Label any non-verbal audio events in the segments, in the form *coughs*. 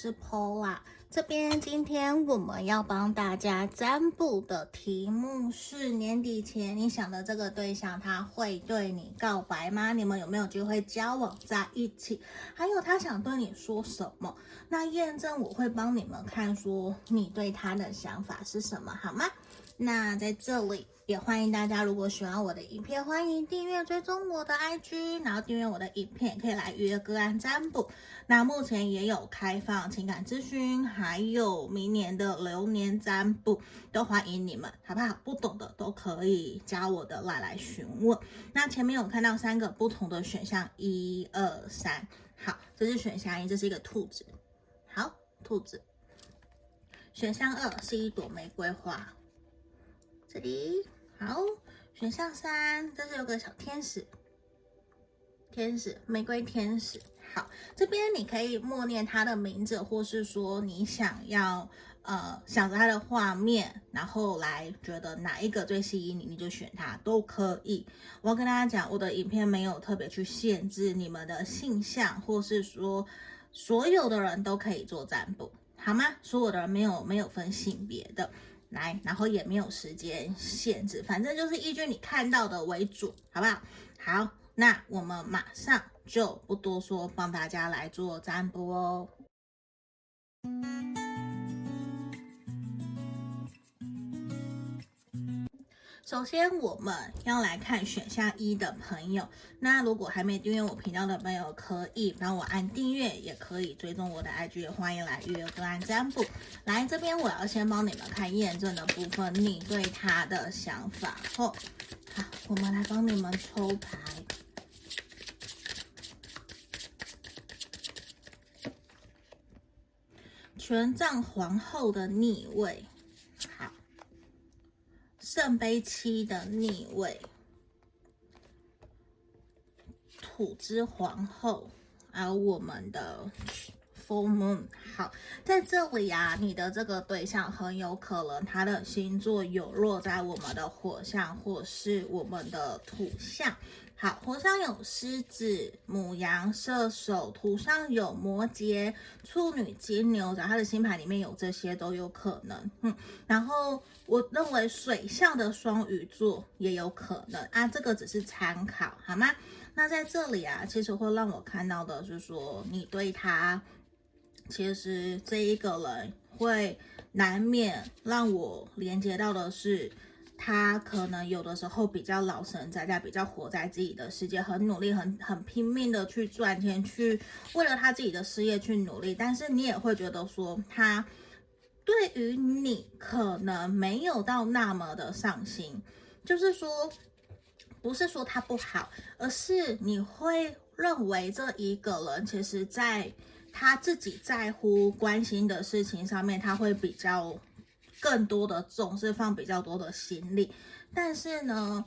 是 Pola。这边今天我们要帮大家占卜的题目是：年底前你想的这个对象，他会对你告白吗？你们有没有机会交往在一起？还有他想对你说什么？那验证我会帮你们看，说你对他的想法是什么，好吗？那在这里也欢迎大家，如果喜欢我的影片，欢迎订阅追踪我的 IG，然后订阅我的影片，可以来预约个案占卜。那目前也有开放情感咨询，还有明年的流年占卜，都欢迎你们，好不好？不懂的都可以加我的 LINE 来询问。那前面有看到三个不同的选项，一二三，好，这是选项一，这是一个兔子，好，兔子。选项二是一朵玫瑰花。这里好，选项三，这是有个小天使，天使，玫瑰天使。好，这边你可以默念他的名字，或是说你想要呃想着他的画面，然后来觉得哪一个最吸引你，你就选他都可以。我要跟大家讲，我的影片没有特别去限制你们的性向，或是说所有的人都可以做占卜，好吗？所有的人没有没有分性别的。来，然后也没有时间限制，反正就是依据你看到的为主，好不好？好，那我们马上就不多说，帮大家来做占卜哦。首先，我们要来看选项一的朋友。那如果还没订阅我频道的朋友，可以帮我按订阅，也可以追踪我的 IG，也欢迎来预约个案占卜。来这边，我要先帮你们看验证的部分，你对他的想法。后，好，我们来帮你们抽牌。权杖皇后的逆位。好圣杯七的逆位，土之皇后，还有我们的 full moon。好，在这里啊，你的这个对象很有可能他的星座有落在我们的火象或是我们的土象。好，火上有狮子、母羊、射手，土上有摩羯、处女、金牛，然后他的星盘里面有这些都有可能。嗯，然后我认为水象的双鱼座也有可能啊，这个只是参考，好吗？那在这里啊，其实会让我看到的是说，你对他，其实这一个人会难免让我连接到的是。他可能有的时候比较老神在在，比较活在自己的世界，很努力，很很拼命的去赚钱，去为了他自己的事业去努力。但是你也会觉得说，他对于你可能没有到那么的上心，就是说，不是说他不好，而是你会认为这一个人其实在他自己在乎、关心的事情上面，他会比较。更多的重视，放比较多的心力，但是呢，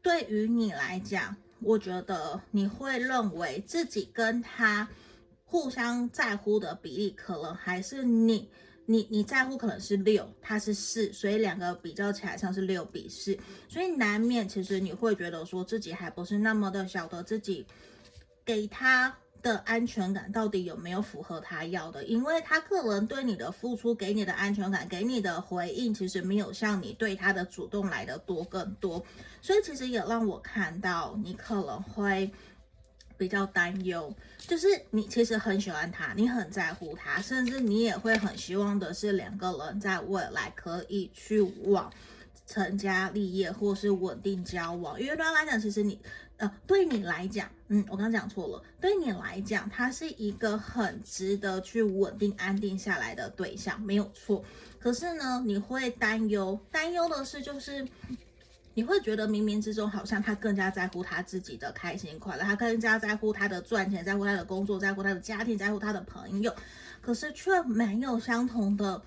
对于你来讲，我觉得你会认为自己跟他互相在乎的比例，可能还是你你你在乎可能是六，他是四，所以两个比较起来像是六比四，所以难免其实你会觉得说自己还不是那么的晓得自己给他。的安全感到底有没有符合他要的？因为他个人对你的付出，给你的安全感，给你的回应，其实没有像你对他的主动来的多更多。所以其实也让我看到你可能会比较担忧，就是你其实很喜欢他，你很在乎他，甚至你也会很希望的是两个人在未来可以去往成家立业或是稳定交往。因为对他来讲，其实你。呃，对你来讲，嗯，我刚刚讲错了。对你来讲，他是一个很值得去稳定安定下来的对象，没有错。可是呢，你会担忧，担忧的是，就是你会觉得冥冥之中好像他更加在乎他自己的开心快乐，他更加在乎他的赚钱，在乎他的工作，在乎他的家庭，在乎他的朋友，可是却没有相同的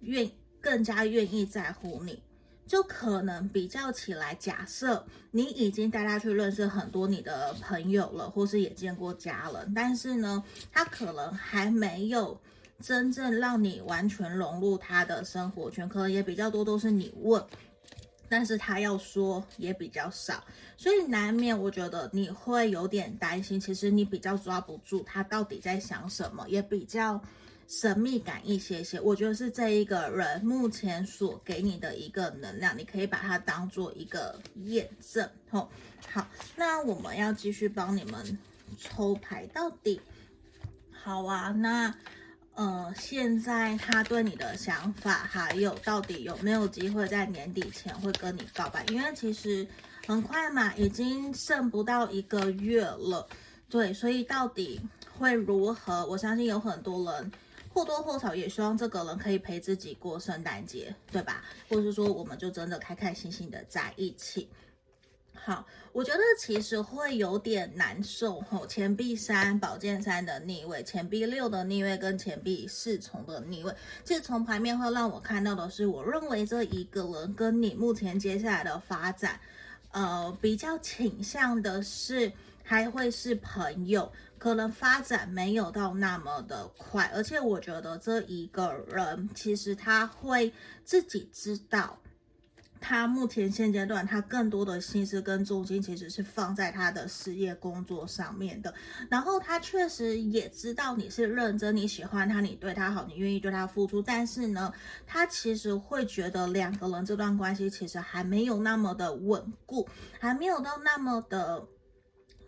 愿，更加愿意在乎你。就可能比较起来，假设你已经带他去认识很多你的朋友了，或是也见过家人，但是呢，他可能还没有真正让你完全融入他的生活圈，可能也比较多都是你问，但是他要说也比较少，所以难免我觉得你会有点担心，其实你比较抓不住他到底在想什么，也比较神秘感一些些。我觉得是这一个人目前所给你的一个能量，你可以把它当做一个验证。吼，好，那我们要继续帮你们抽牌到底。好啊，那。呃，现在他对你的想法，还有到底有没有机会在年底前会跟你告白？因为其实很快嘛，已经剩不到一个月了，对，所以到底会如何？我相信有很多人或多或少也希望这个人可以陪自己过圣诞节，对吧？或者是说，我们就真的开开心心的在一起。好，我觉得其实会有点难受吼。钱币三、宝剑三的逆位，钱币六的逆位跟钱币四重的逆位，其实从牌面会让我看到的是，我认为这一个人跟你目前接下来的发展，呃，比较倾向的是还会是朋友，可能发展没有到那么的快，而且我觉得这一个人其实他会自己知道。他目前现阶段，他更多的心思跟重心其实是放在他的事业工作上面的。然后他确实也知道你是认真，你喜欢他，你对他好，你愿意对他付出。但是呢，他其实会觉得两个人这段关系其实还没有那么的稳固，还没有到那么的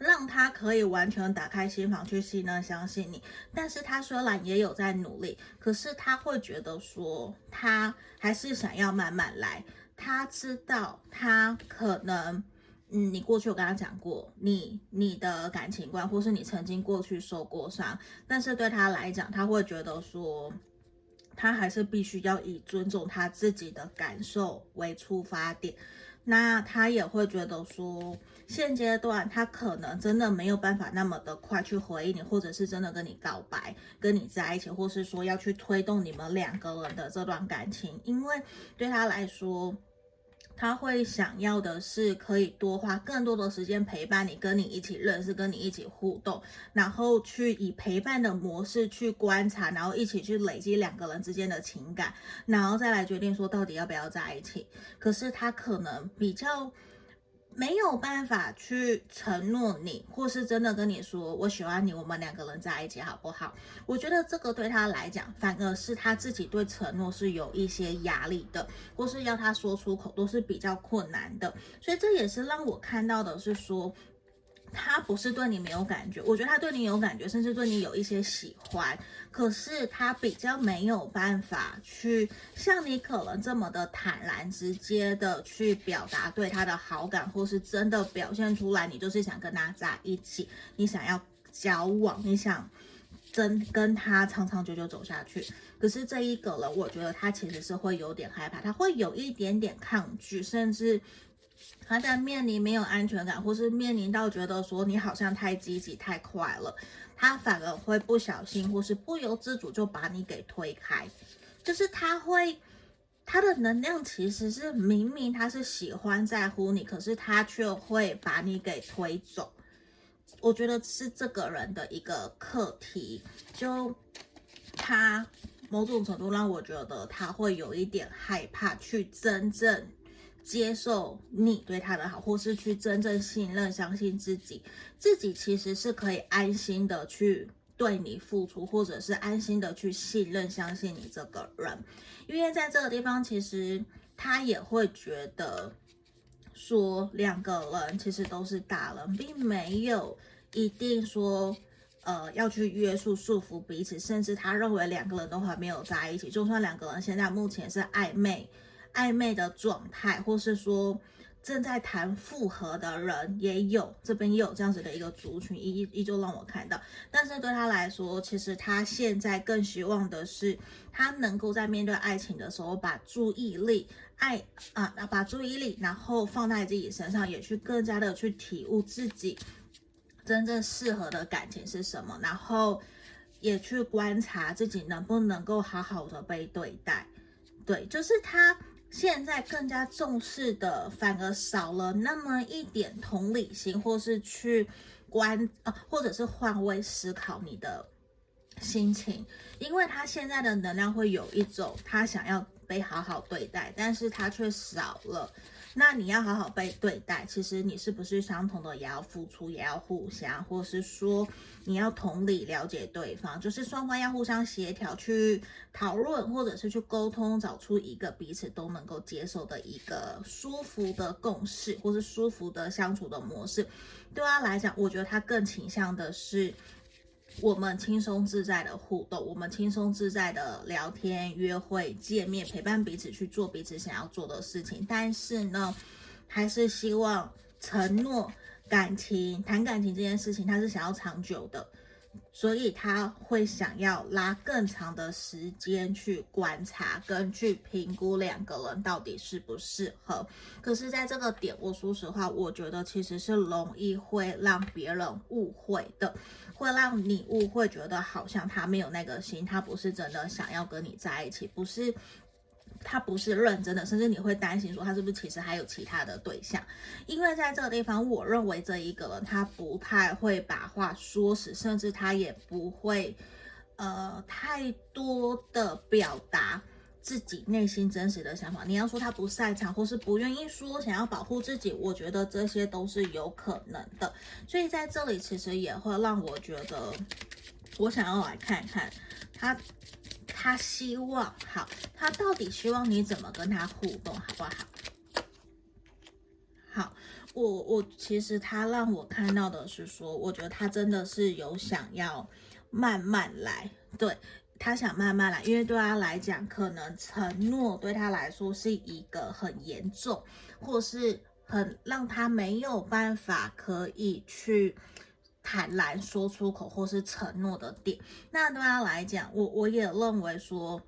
让他可以完全打开心房去信任、相信你。但是他虽然也有在努力，可是他会觉得说，他还是想要慢慢来。他知道，他可能，嗯，你过去有跟他讲过，你你的感情观，或是你曾经过去受过伤，但是对他来讲，他会觉得说，他还是必须要以尊重他自己的感受为出发点。那他也会觉得说，现阶段他可能真的没有办法那么的快去回应你，或者是真的跟你告白，跟你在一起，或是说要去推动你们两个人的这段感情，因为对他来说。他会想要的是可以多花更多的时间陪伴你，跟你一起认识，跟你一起互动，然后去以陪伴的模式去观察，然后一起去累积两个人之间的情感，然后再来决定说到底要不要在一起。可是他可能比较。没有办法去承诺你，或是真的跟你说我喜欢你，我们两个人在一起好不好？我觉得这个对他来讲，反而是他自己对承诺是有一些压力的，或是要他说出口都是比较困难的。所以这也是让我看到的是说。他不是对你没有感觉，我觉得他对你有感觉，甚至对你有一些喜欢。可是他比较没有办法去像你可能这么的坦然直接的去表达对他的好感，或是真的表现出来，你就是想跟他在一起，你想要交往，你想真跟他长长久久走下去。可是这一个人，我觉得他其实是会有点害怕，他会有一点点抗拒，甚至。他在面临没有安全感，或是面临到觉得说你好像太积极太快了，他反而会不小心或是不由自主就把你给推开。就是他会，他的能量其实是明明他是喜欢在乎你，可是他却会把你给推走。我觉得是这个人的一个课题，就他某种程度让我觉得他会有一点害怕去真正。接受你对他的好，或是去真正信任、相信自己，自己其实是可以安心的去对你付出，或者是安心的去信任、相信你这个人。因为在这个地方，其实他也会觉得说，两个人其实都是大人，并没有一定说，呃，要去约束、束缚彼此，甚至他认为两个人都还没有在一起，就算两个人现在目前是暧昧。暧昧的状态，或是说正在谈复合的人也有，这边也有这样子的一个族群，依依旧让我看到。但是对他来说，其实他现在更希望的是，他能够在面对爱情的时候，把注意力爱啊，把注意力然后放在自己身上，也去更加的去体悟自己真正适合的感情是什么，然后也去观察自己能不能够好好的被对待。对，就是他。现在更加重视的，反而少了那么一点同理心，或是去观啊，或者是换位思考你的心情，因为他现在的能量会有一种他想要被好好对待，但是他却少了那你要好好被对待。其实你是不是相同的，也要付出，也要互相，或是说你要同理了解对方，就是双方要互相协调去讨论，或者是去沟通，找出一个彼此都能够接受的一个舒服的共识，或是舒服的相处的模式。对他来讲，我觉得他更倾向的是。我们轻松自在的互动，我们轻松自在的聊天、约会、见面，陪伴彼此去做彼此想要做的事情。但是呢，还是希望承诺感情、谈感情这件事情，他是想要长久的。所以他会想要拉更长的时间去观察，跟去评估两个人到底适不适合。可是，在这个点，我说实话，我觉得其实是容易会让别人误会的，会让你误会，觉得好像他没有那个心，他不是真的想要跟你在一起，不是。他不是认真的，甚至你会担心说他是不是其实还有其他的对象，因为在这个地方，我认为这一个人他不太会把话说死，甚至他也不会呃太多的表达自己内心真实的想法。你要说他不擅长或是不愿意说，想要保护自己，我觉得这些都是有可能的。所以在这里其实也会让我觉得，我想要来看看他。他希望好，他到底希望你怎么跟他互动，好不好？好，我我其实他让我看到的是说，我觉得他真的是有想要慢慢来，对，他想慢慢来，因为对他来讲，可能承诺对他来说是一个很严重，或是很让他没有办法可以去。坦然说出口或是承诺的点，那对他来讲，我我也认为说，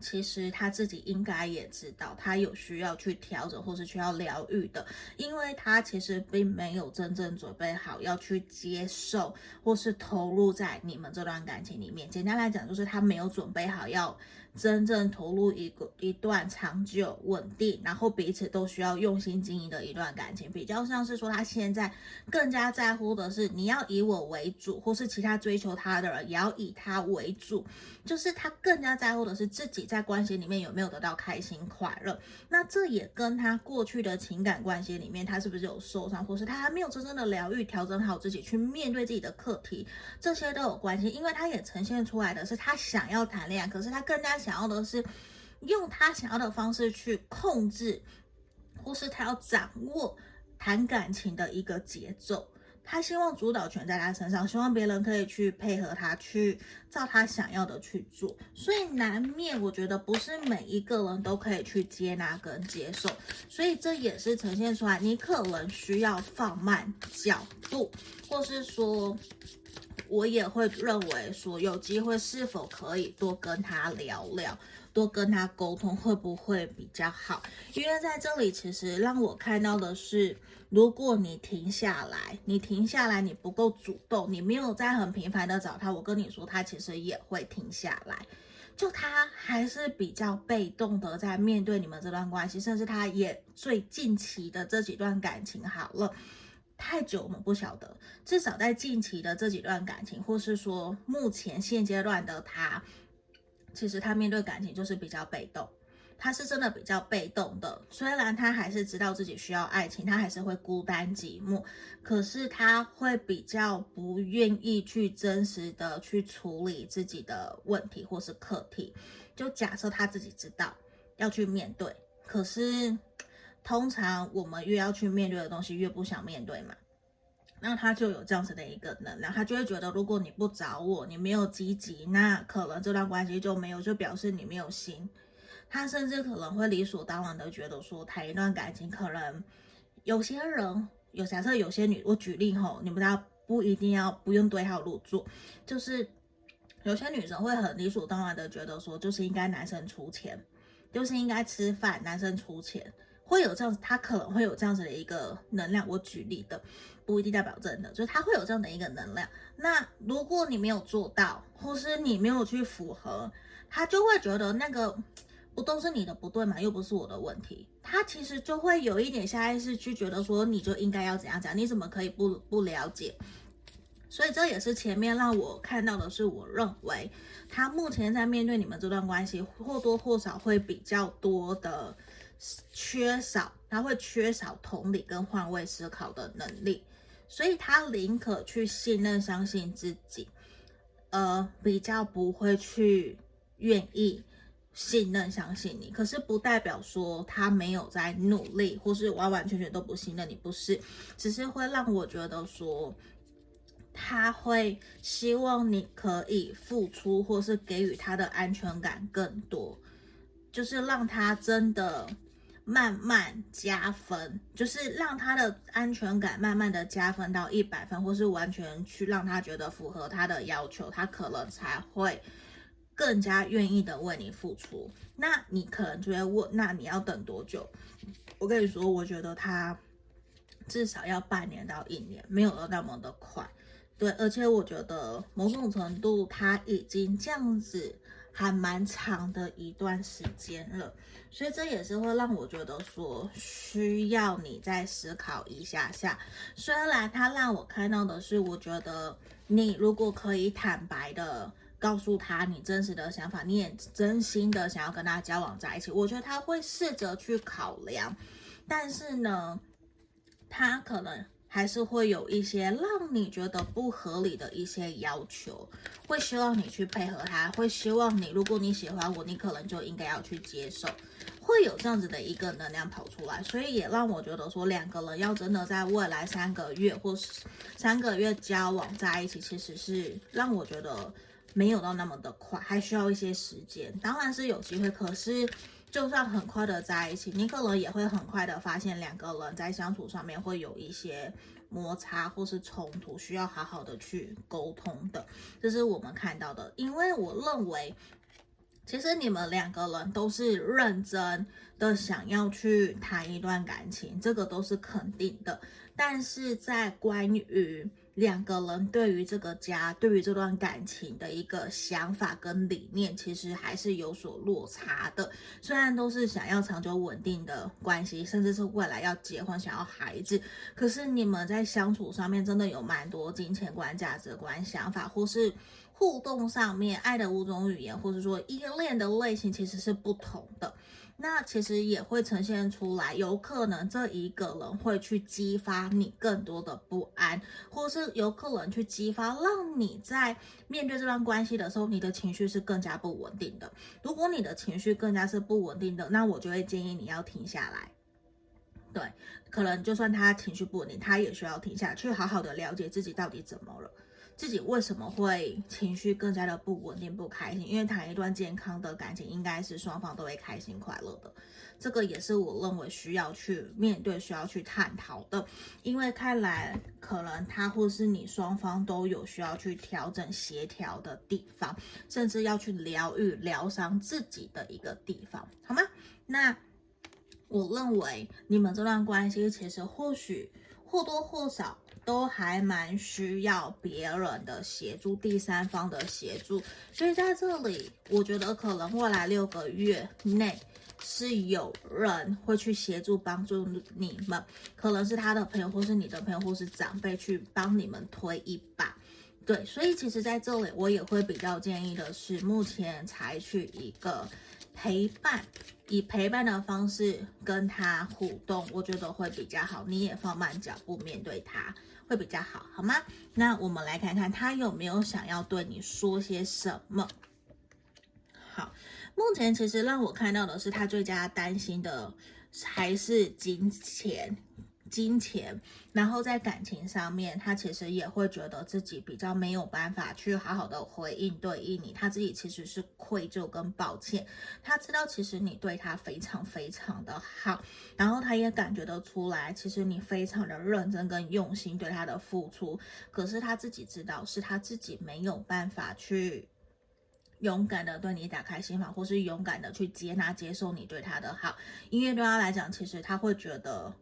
其实他自己应该也知道，他有需要去调整或是需要疗愈的，因为他其实并没有真正准备好要去接受或是投入在你们这段感情里面。简单来讲，就是他没有准备好要。真正投入一个一段长久稳定，然后彼此都需要用心经营的一段感情，比较像是说他现在更加在乎的是你要以我为主，或是其他追求他的人也要以他为主，就是他更加在乎的是自己在关系里面有没有得到开心快乐。那这也跟他过去的情感关系里面他是不是有受伤，或是他还没有真正的疗愈、调整好自己去面对自己的课题，这些都有关系。因为他也呈现出来的是他想要谈恋爱，可是他更加。想要的是用他想要的方式去控制，或是他要掌握谈感情的一个节奏。他希望主导权在他身上，希望别人可以去配合他，去照他想要的去做。所以难免，我觉得不是每一个人都可以去接纳跟接受。所以这也是呈现出来，你可能需要放慢角度，或是说。我也会认为说，有机会是否可以多跟他聊聊，多跟他沟通，会不会比较好？因为在这里，其实让我看到的是，如果你停下来，你停下来，你不够主动，你没有在很频繁的找他，我跟你说，他其实也会停下来。就他还是比较被动的在面对你们这段关系，甚至他也最近期的这几段感情好了。太久我们不晓得，至少在近期的这几段感情，或是说目前现阶段的他，其实他面对感情就是比较被动，他是真的比较被动的。虽然他还是知道自己需要爱情，他还是会孤单寂寞，可是他会比较不愿意去真实的去处理自己的问题或是课题。就假设他自己知道要去面对，可是。通常我们越要去面对的东西，越不想面对嘛。那他就有这样子的一个能量，他就会觉得，如果你不找我，你没有积极，那可能这段关系就没有，就表示你没有心。他甚至可能会理所当然的觉得说，谈一段感情，可能有些人有假设有些女，我举例吼，你们大家不一定要不用对号入座，就是有些女生会很理所当然的觉得说，就是应该男生出钱，就是应该吃饭，男生出钱。会有这样子，他可能会有这样子的一个能量。我举例的，不一定代表真的，就是他会有这样的一个能量。那如果你没有做到，或是你没有去符合，他就会觉得那个不都是你的不对嘛，又不是我的问题。他其实就会有一点下意识去觉得说，你就应该要怎样讲，你怎么可以不不了解？所以这也是前面让我看到的是，我认为他目前在面对你们这段关系，或多或少会比较多的。缺少，他会缺少同理跟换位思考的能力，所以他宁可去信任、相信自己，呃，比较不会去愿意信任、相信你。可是不代表说他没有在努力，或是完完全全都不信任你，不是，只是会让我觉得说。他会希望你可以付出，或是给予他的安全感更多，就是让他真的慢慢加分，就是让他的安全感慢慢的加分到一百分，或是完全去让他觉得符合他的要求，他可能才会更加愿意的为你付出。那你可能就会问，那你要等多久？我跟你说，我觉得他至少要半年到一年，没有那么的快。对，而且我觉得某种程度他已经这样子还蛮长的一段时间了，所以这也是会让我觉得说需要你再思考一下下。虽然他让我看到的是，我觉得你如果可以坦白的告诉他你真实的想法，你也真心的想要跟他交往在一起，我觉得他会试着去考量，但是呢，他可能。还是会有一些让你觉得不合理的一些要求，会希望你去配合他，会希望你，如果你喜欢我，你可能就应该要去接受，会有这样子的一个能量跑出来，所以也让我觉得说，两个人要真的在未来三个月或是三个月交往在一起，其实是让我觉得没有到那么的快，还需要一些时间。当然是有机会，可是。就算很快的在一起，你可能也会很快的发现两个人在相处上面会有一些摩擦或是冲突，需要好好的去沟通的。这是我们看到的，因为我认为，其实你们两个人都是认真的想要去谈一段感情，这个都是肯定的。但是在关于两个人对于这个家、对于这段感情的一个想法跟理念，其实还是有所落差的。虽然都是想要长久稳定的关系，甚至是未来要结婚、想要孩子，可是你们在相处上面真的有蛮多金钱观、价值观、想法，或是互动上面爱的五种语言，或是说依恋的类型，其实是不同的。那其实也会呈现出来，有可能这一个人会去激发你更多的不安，或是有可能去激发，让你在面对这段关系的时候，你的情绪是更加不稳定的。如果你的情绪更加是不稳定的，那我就会建议你要停下来。对，可能就算他情绪不稳定，他也需要停下，去好好的了解自己到底怎么了。自己为什么会情绪更加的不稳定、不开心？因为谈一段健康的感情，应该是双方都会开心快乐的。这个也是我认为需要去面对、需要去探讨的。因为看来可能他或是你双方都有需要去调整、协调的地方，甚至要去疗愈、疗伤自己的一个地方，好吗？那我认为你们这段关系其实或许或多或少。都还蛮需要别人的协助，第三方的协助，所以在这里，我觉得可能未来六个月内是有人会去协助帮助你们，可能是他的朋友，或是你的朋友，或是长辈去帮你们推一把。对，所以其实在这里，我也会比较建议的是，目前采取一个陪伴。以陪伴的方式跟他互动，我觉得会比较好。你也放慢脚步面对他，会比较好，好吗？那我们来看看他有没有想要对你说些什么。好，目前其实让我看到的是，他最佳担心的还是金钱。金钱，然后在感情上面，他其实也会觉得自己比较没有办法去好好的回应对应你，他自己其实是愧疚跟抱歉。他知道其实你对他非常非常的好，然后他也感觉得出来，其实你非常的认真跟用心对他的付出。可是他自己知道，是他自己没有办法去勇敢的对你打开心房，或是勇敢的去接纳接受你对他的好，因为对他来讲，其实他会觉得。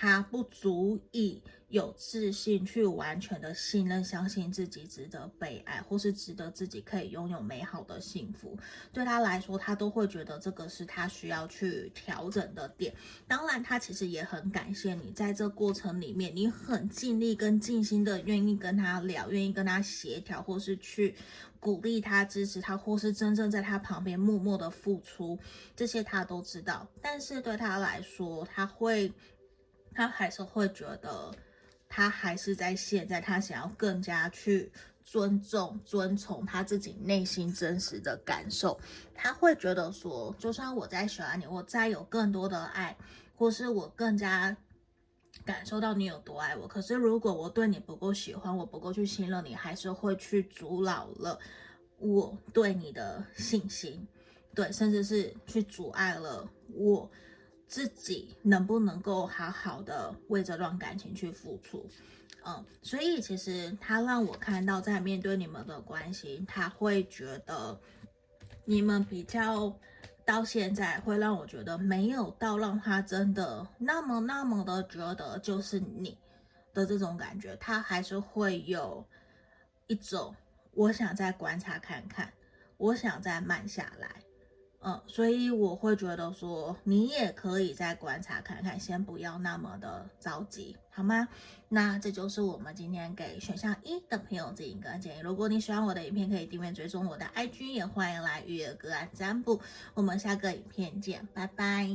他不足以有自信去完全的信任、相信自己值得被爱，或是值得自己可以拥有美好的幸福。对他来说，他都会觉得这个是他需要去调整的点。当然，他其实也很感谢你，在这过程里面，你很尽力跟尽心的愿意跟他聊，愿意跟他协调，或是去鼓励他、支持他，或是真正在他旁边默默的付出，这些他都知道。但是对他来说，他会，他还是会觉得。他还是在现在，他想要更加去尊重、遵从他自己内心真实的感受。他会觉得说，就算我再喜欢你，我再有更多的爱，或是我更加感受到你有多爱我，可是如果我对你不够喜欢，我不够去信任你，还是会去阻挠了我对你的信心，对，甚至是去阻碍了我。自己能不能够好好的为这段感情去付出？嗯，所以其实他让我看到，在面对你们的关系，他会觉得你们比较到现在会让我觉得没有到让他真的那么那么的觉得就是你的这种感觉，他还是会有一种我想再观察看看，我想再慢下来。嗯，所以我会觉得说，你也可以再观察看看，先不要那么的着急，好吗？那这就是我们今天给选项一的朋友这一个建议。如果你喜欢我的影片，可以订阅追踪我的 IG，也欢迎来预约个案占卜。我们下个影片见，拜拜。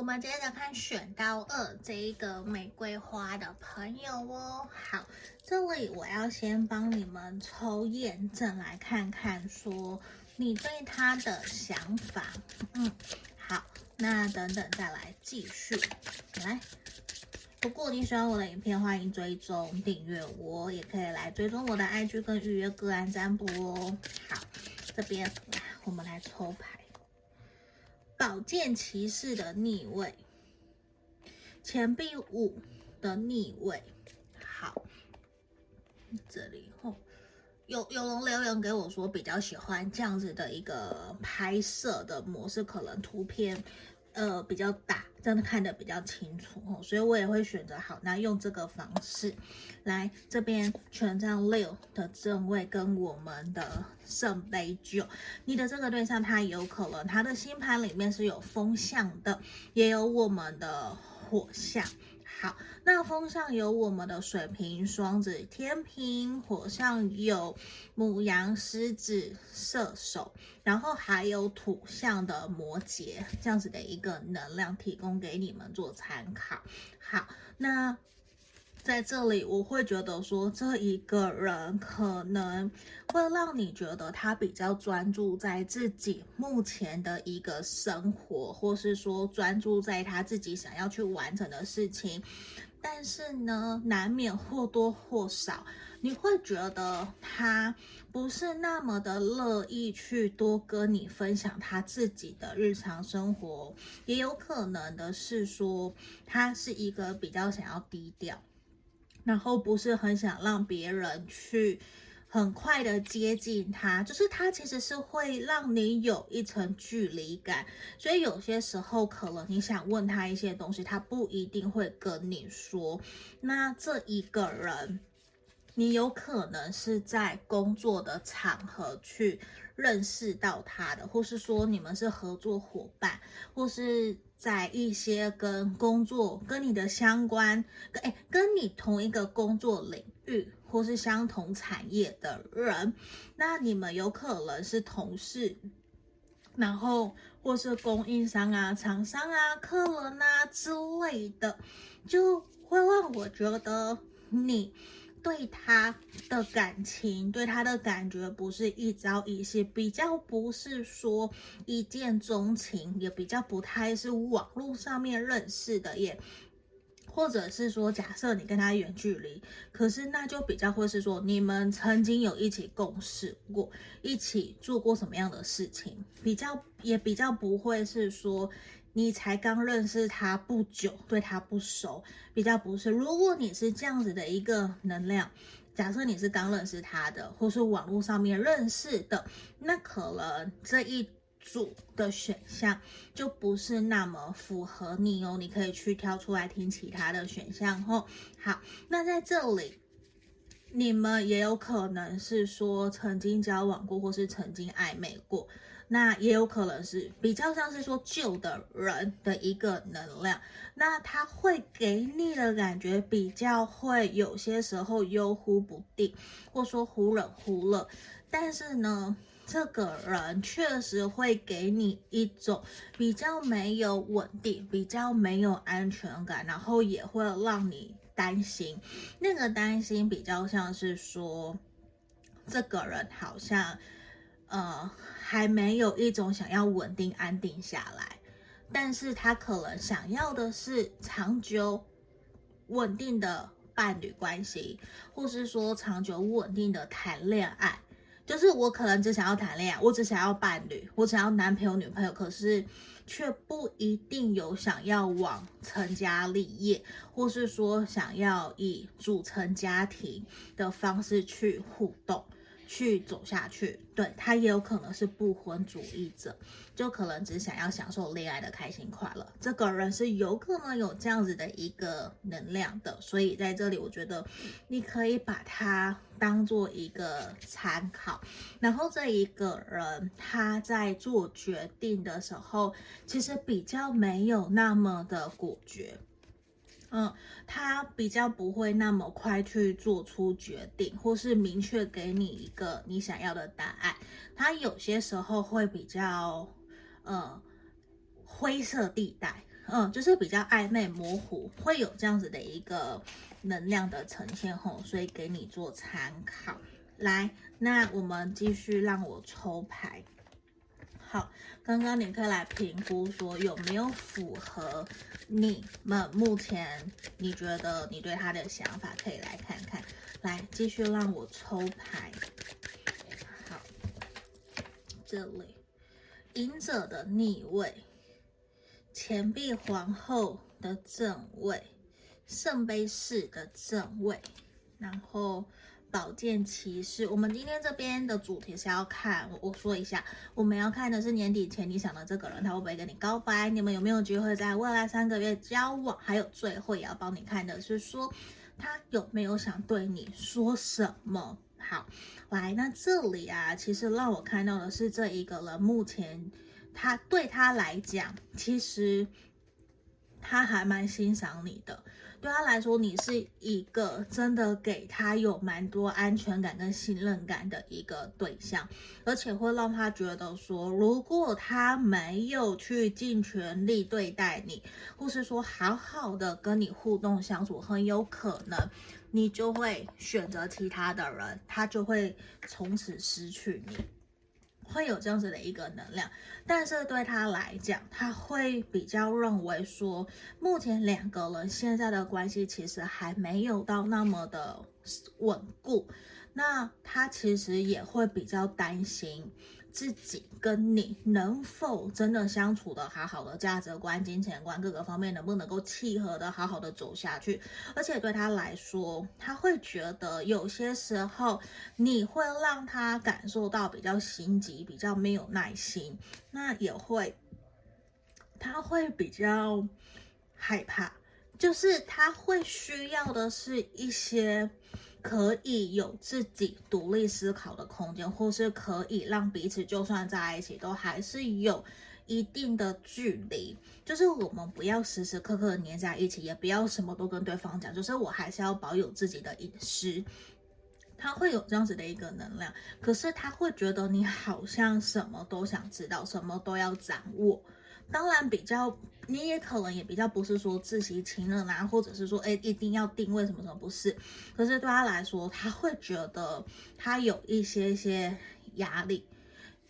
我们接着看选到二这一个玫瑰花的朋友哦。好，这里我要先帮你们抽验证来看看，说你对他的想法。嗯，好，那等等再来继续来。如果你喜欢我的影片，欢迎追踪订阅我，也可以来追踪我的 IG 跟预约个案占卜哦。好，这边我们来抽牌。宝剑骑士的逆位，钱币五的逆位，好，这里哦，有有人留言给我说比较喜欢这样子的一个拍摄的模式，可能图片。呃，比较大，真的看得比较清楚哦，所以我也会选择好，那用这个方式来这边权杖六的正位跟我们的圣杯九，你的这个对象他有可能他的星盘里面是有风象的，也有我们的火象。好，那风象有我们的水瓶、双子、天平，火象有母羊、狮子、射手，然后还有土象的摩羯，这样子的一个能量提供给你们做参考。好，那在这里我会觉得说，这一个人可能会让你觉得他比较专注在自己目前的一个生活，或是说专注在他自己想要去完成的事情。但是呢，难免或多或少，你会觉得他不是那么的乐意去多跟你分享他自己的日常生活，也有可能的是说，他是一个比较想要低调，然后不是很想让别人去。很快的接近他，就是他其实是会让你有一层距离感，所以有些时候可能你想问他一些东西，他不一定会跟你说。那这一个人，你有可能是在工作的场合去认识到他的，或是说你们是合作伙伴，或是在一些跟工作跟你的相关，哎，跟你同一个工作领域。或是相同产业的人，那你们有可能是同事，然后或是供应商啊、厂商啊、客人啊之类的，就会让我觉得你对他的感情、对他的感觉不是一朝一夕，比较不是说一见钟情，也比较不太是网络上面认识的耶。或者是说，假设你跟他远距离，可是那就比较会是说，你们曾经有一起共事过，一起做过什么样的事情，比较也比较不会是说你才刚认识他不久，对他不熟，比较不是。如果你是这样子的一个能量，假设你是刚认识他的，或是网络上面认识的，那可能这一组的选项就不是那么符合你哦。你可以去挑出来听其他的选项哦。好，那在这里，你们也有可能是说曾经交往过，或是曾经暧昧过。那也有可能是比较像是说旧的人的一个能量，那他会给你的感觉比较会有些时候悠忽不定，或说忽冷忽热。但是呢，这个人确实会给你一种比较没有稳定、比较没有安全感，然后也会让你担心。那个担心比较像是说，这个人好像，呃。还没有一种想要稳定安定下来，但是他可能想要的是长久稳定的伴侣关系，或是说长久稳定的谈恋爱。就是我可能只想要谈恋爱，我只想要伴侣，我想要男朋友女朋友，可是却不一定有想要往成家立业，或是说想要以组成家庭的方式去互动。去走下去，对，他也有可能是不婚主义者，就可能只想要享受恋爱的开心快乐。这个人是有可能有这样子的一个能量的，所以在这里我觉得你可以把它当做一个参考。然后这一个人他在做决定的时候，其实比较没有那么的果决。嗯，他比较不会那么快去做出决定，或是明确给你一个你想要的答案。他有些时候会比较，呃，灰色地带，嗯，就是比较暧昧模糊，会有这样子的一个能量的呈现吼，所以给你做参考。来，那我们继续让我抽牌。好，刚刚你可以来评估说有没有符合你们目前你觉得你对他的想法，可以来看看。来，继续让我抽牌。好，这里隐者的逆位，钱币皇后的正位，圣杯四的正位，然后。宝剑骑士，我们今天这边的主题是要看，我我说一下，我们要看的是年底前你想的这个人，他会不会跟你告白？你们有没有机会在未来三个月交往？还有最后也要帮你看的是说，他有没有想对你说什么？好，来，那这里啊，其实让我看到的是这一个人，目前他对他来讲，其实他还蛮欣赏你的。对他来说，你是一个真的给他有蛮多安全感跟信任感的一个对象，而且会让他觉得说，如果他没有去尽全力对待你，或是说好好的跟你互动相处，很有可能你就会选择其他的人，他就会从此失去你。会有这样子的一个能量，但是对他来讲，他会比较认为说，目前两个人现在的关系其实还没有到那么的稳固，那他其实也会比较担心。自己跟你能否真的相处的好好的，价值观、金钱观各个方面能不能够契合的好好的走下去？而且对他来说，他会觉得有些时候你会让他感受到比较心急，比较没有耐心，那也会，他会比较害怕，就是他会需要的是一些。可以有自己独立思考的空间，或是可以让彼此就算在一起，都还是有一定的距离。就是我们不要时时刻刻黏在一起，也不要什么都跟对方讲。就是我还是要保有自己的隐私。他会有这样子的一个能量，可是他会觉得你好像什么都想知道，什么都要掌握。当然，比较你也可能也比较不是说自欺欺人啊，或者是说，哎，一定要定位什么什么不是。可是对他来说，他会觉得他有一些些压力，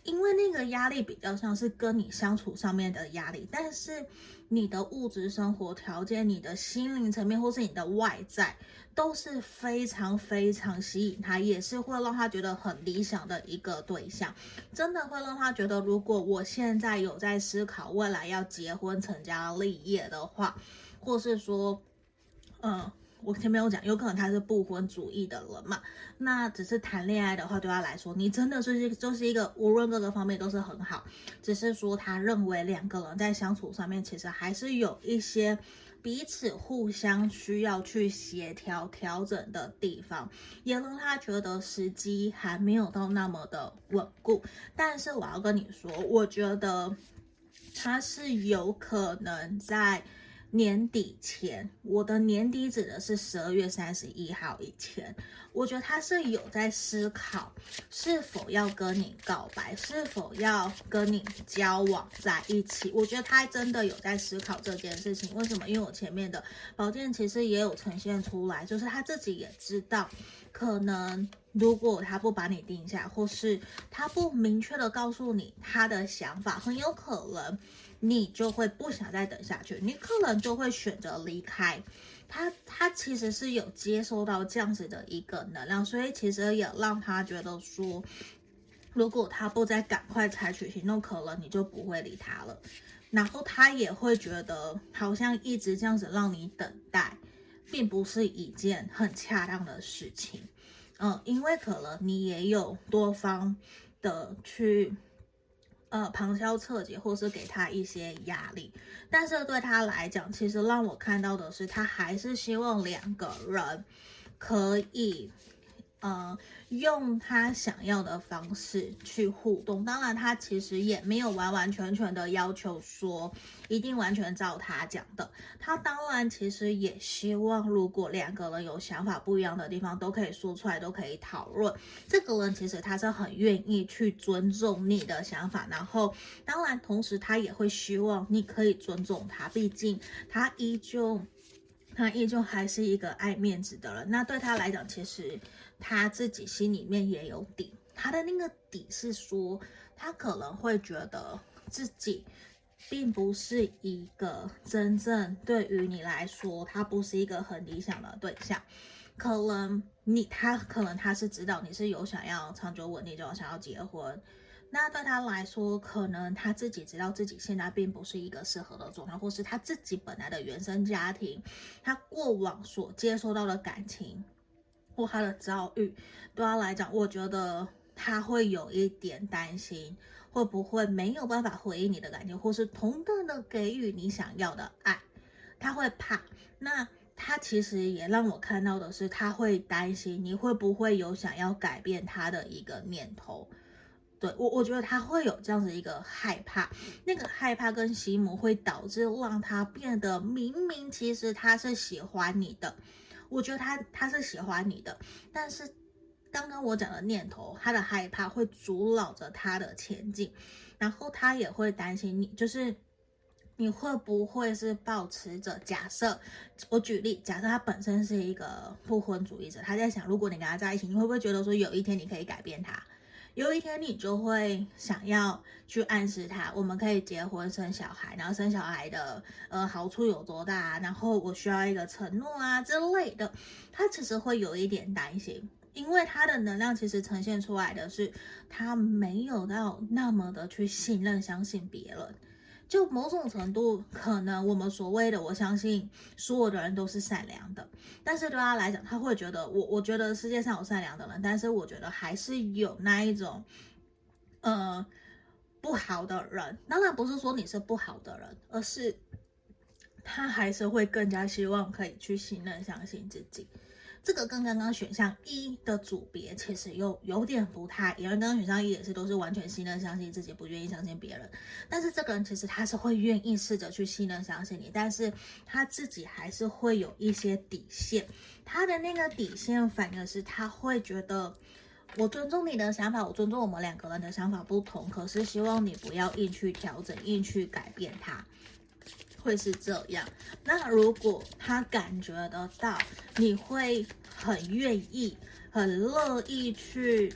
因为那个压力比较像是跟你相处上面的压力，但是你的物质生活条件、你的心灵层面或是你的外在。都是非常非常吸引他，也是会让他觉得很理想的一个对象，真的会让他觉得，如果我现在有在思考未来要结婚成家立业的话，或是说，嗯，我前面有讲，有可能他是不婚主义的人嘛。那只是谈恋爱的话，对他来说，你真的是就是一个无论各个方面都是很好，只是说他认为两个人在相处上面，其实还是有一些。彼此互相需要去协调调整的地方，也让他觉得时机还没有到那么的稳固。但是我要跟你说，我觉得他是有可能在。年底前，我的年底指的是十二月三十一号以前。我觉得他是有在思考是否要跟你告白，是否要跟你交往在一起。我觉得他真的有在思考这件事情。为什么？因为我前面的宝剑其实也有呈现出来，就是他自己也知道，可能如果他不把你定下，或是他不明确的告诉你他的想法，很有可能。你就会不想再等下去，你可能就会选择离开他。他其实是有接收到这样子的一个能量，所以其实也让他觉得说，如果他不再赶快采取行动，可能你就不会理他了。然后他也会觉得，好像一直这样子让你等待，并不是一件很恰当的事情。嗯，因为可能你也有多方的去。呃，旁敲侧击，或是给他一些压力，但是对他来讲，其实让我看到的是，他还是希望两个人可以。呃，用他想要的方式去互动。当然，他其实也没有完完全全的要求说一定完全照他讲的。他当然其实也希望，如果两个人有想法不一样的地方，都可以说出来，都可以讨论。这个人其实他是很愿意去尊重你的想法，然后当然同时他也会希望你可以尊重他，毕竟他依旧他依旧还是一个爱面子的人。那对他来讲，其实。他自己心里面也有底，他的那个底是说，他可能会觉得自己并不是一个真正对于你来说，他不是一个很理想的对象。可能你他可能他是知道你是有想要长久稳定，就想要结婚。那对他来说，可能他自己知道自己现在并不是一个适合的状态，或是他自己本来的原生家庭，他过往所接收到的感情。或他的遭遇，对他来讲，我觉得他会有一点担心，会不会没有办法回应你的感情，或是同等的给予你想要的爱，他会怕。那他其实也让我看到的是，他会担心你会不会有想要改变他的一个念头。对，我，我觉得他会有这样子一个害怕，那个害怕跟心魔会导致让他变得明明其实他是喜欢你的。我觉得他他是喜欢你的，但是刚刚我讲的念头，他的害怕会阻挠着他的前进，然后他也会担心你，就是你会不会是保持着假设？我举例，假设他本身是一个不婚主义者，他在想，如果你跟他在一起，你会不会觉得说有一天你可以改变他？有一天你就会想要去暗示他，我们可以结婚生小孩，然后生小孩的呃好处有多大，然后我需要一个承诺啊之类的，他其实会有一点担心，因为他的能量其实呈现出来的是他没有到那么的去信任、相信别人。就某种程度，可能我们所谓的，我相信所有的人都是善良的，但是对他来讲，他会觉得我，我觉得世界上有善良的人，但是我觉得还是有那一种，呃，不好的人。当然不是说你是不好的人，而是他还是会更加希望可以去信任、相信自己。这个跟刚刚选项一的组别其实又有点不太一样，刚刚选项一也是都是完全信任、相信自己，不愿意相信别人。但是这个人其实他是会愿意试着去信任、相信你，但是他自己还是会有一些底线。他的那个底线反而是他会觉得，我尊重你的想法，我尊重我们两个人的想法不同，可是希望你不要硬去调整、硬去改变他。会是这样。那如果他感觉得到你会很愿意、很乐意去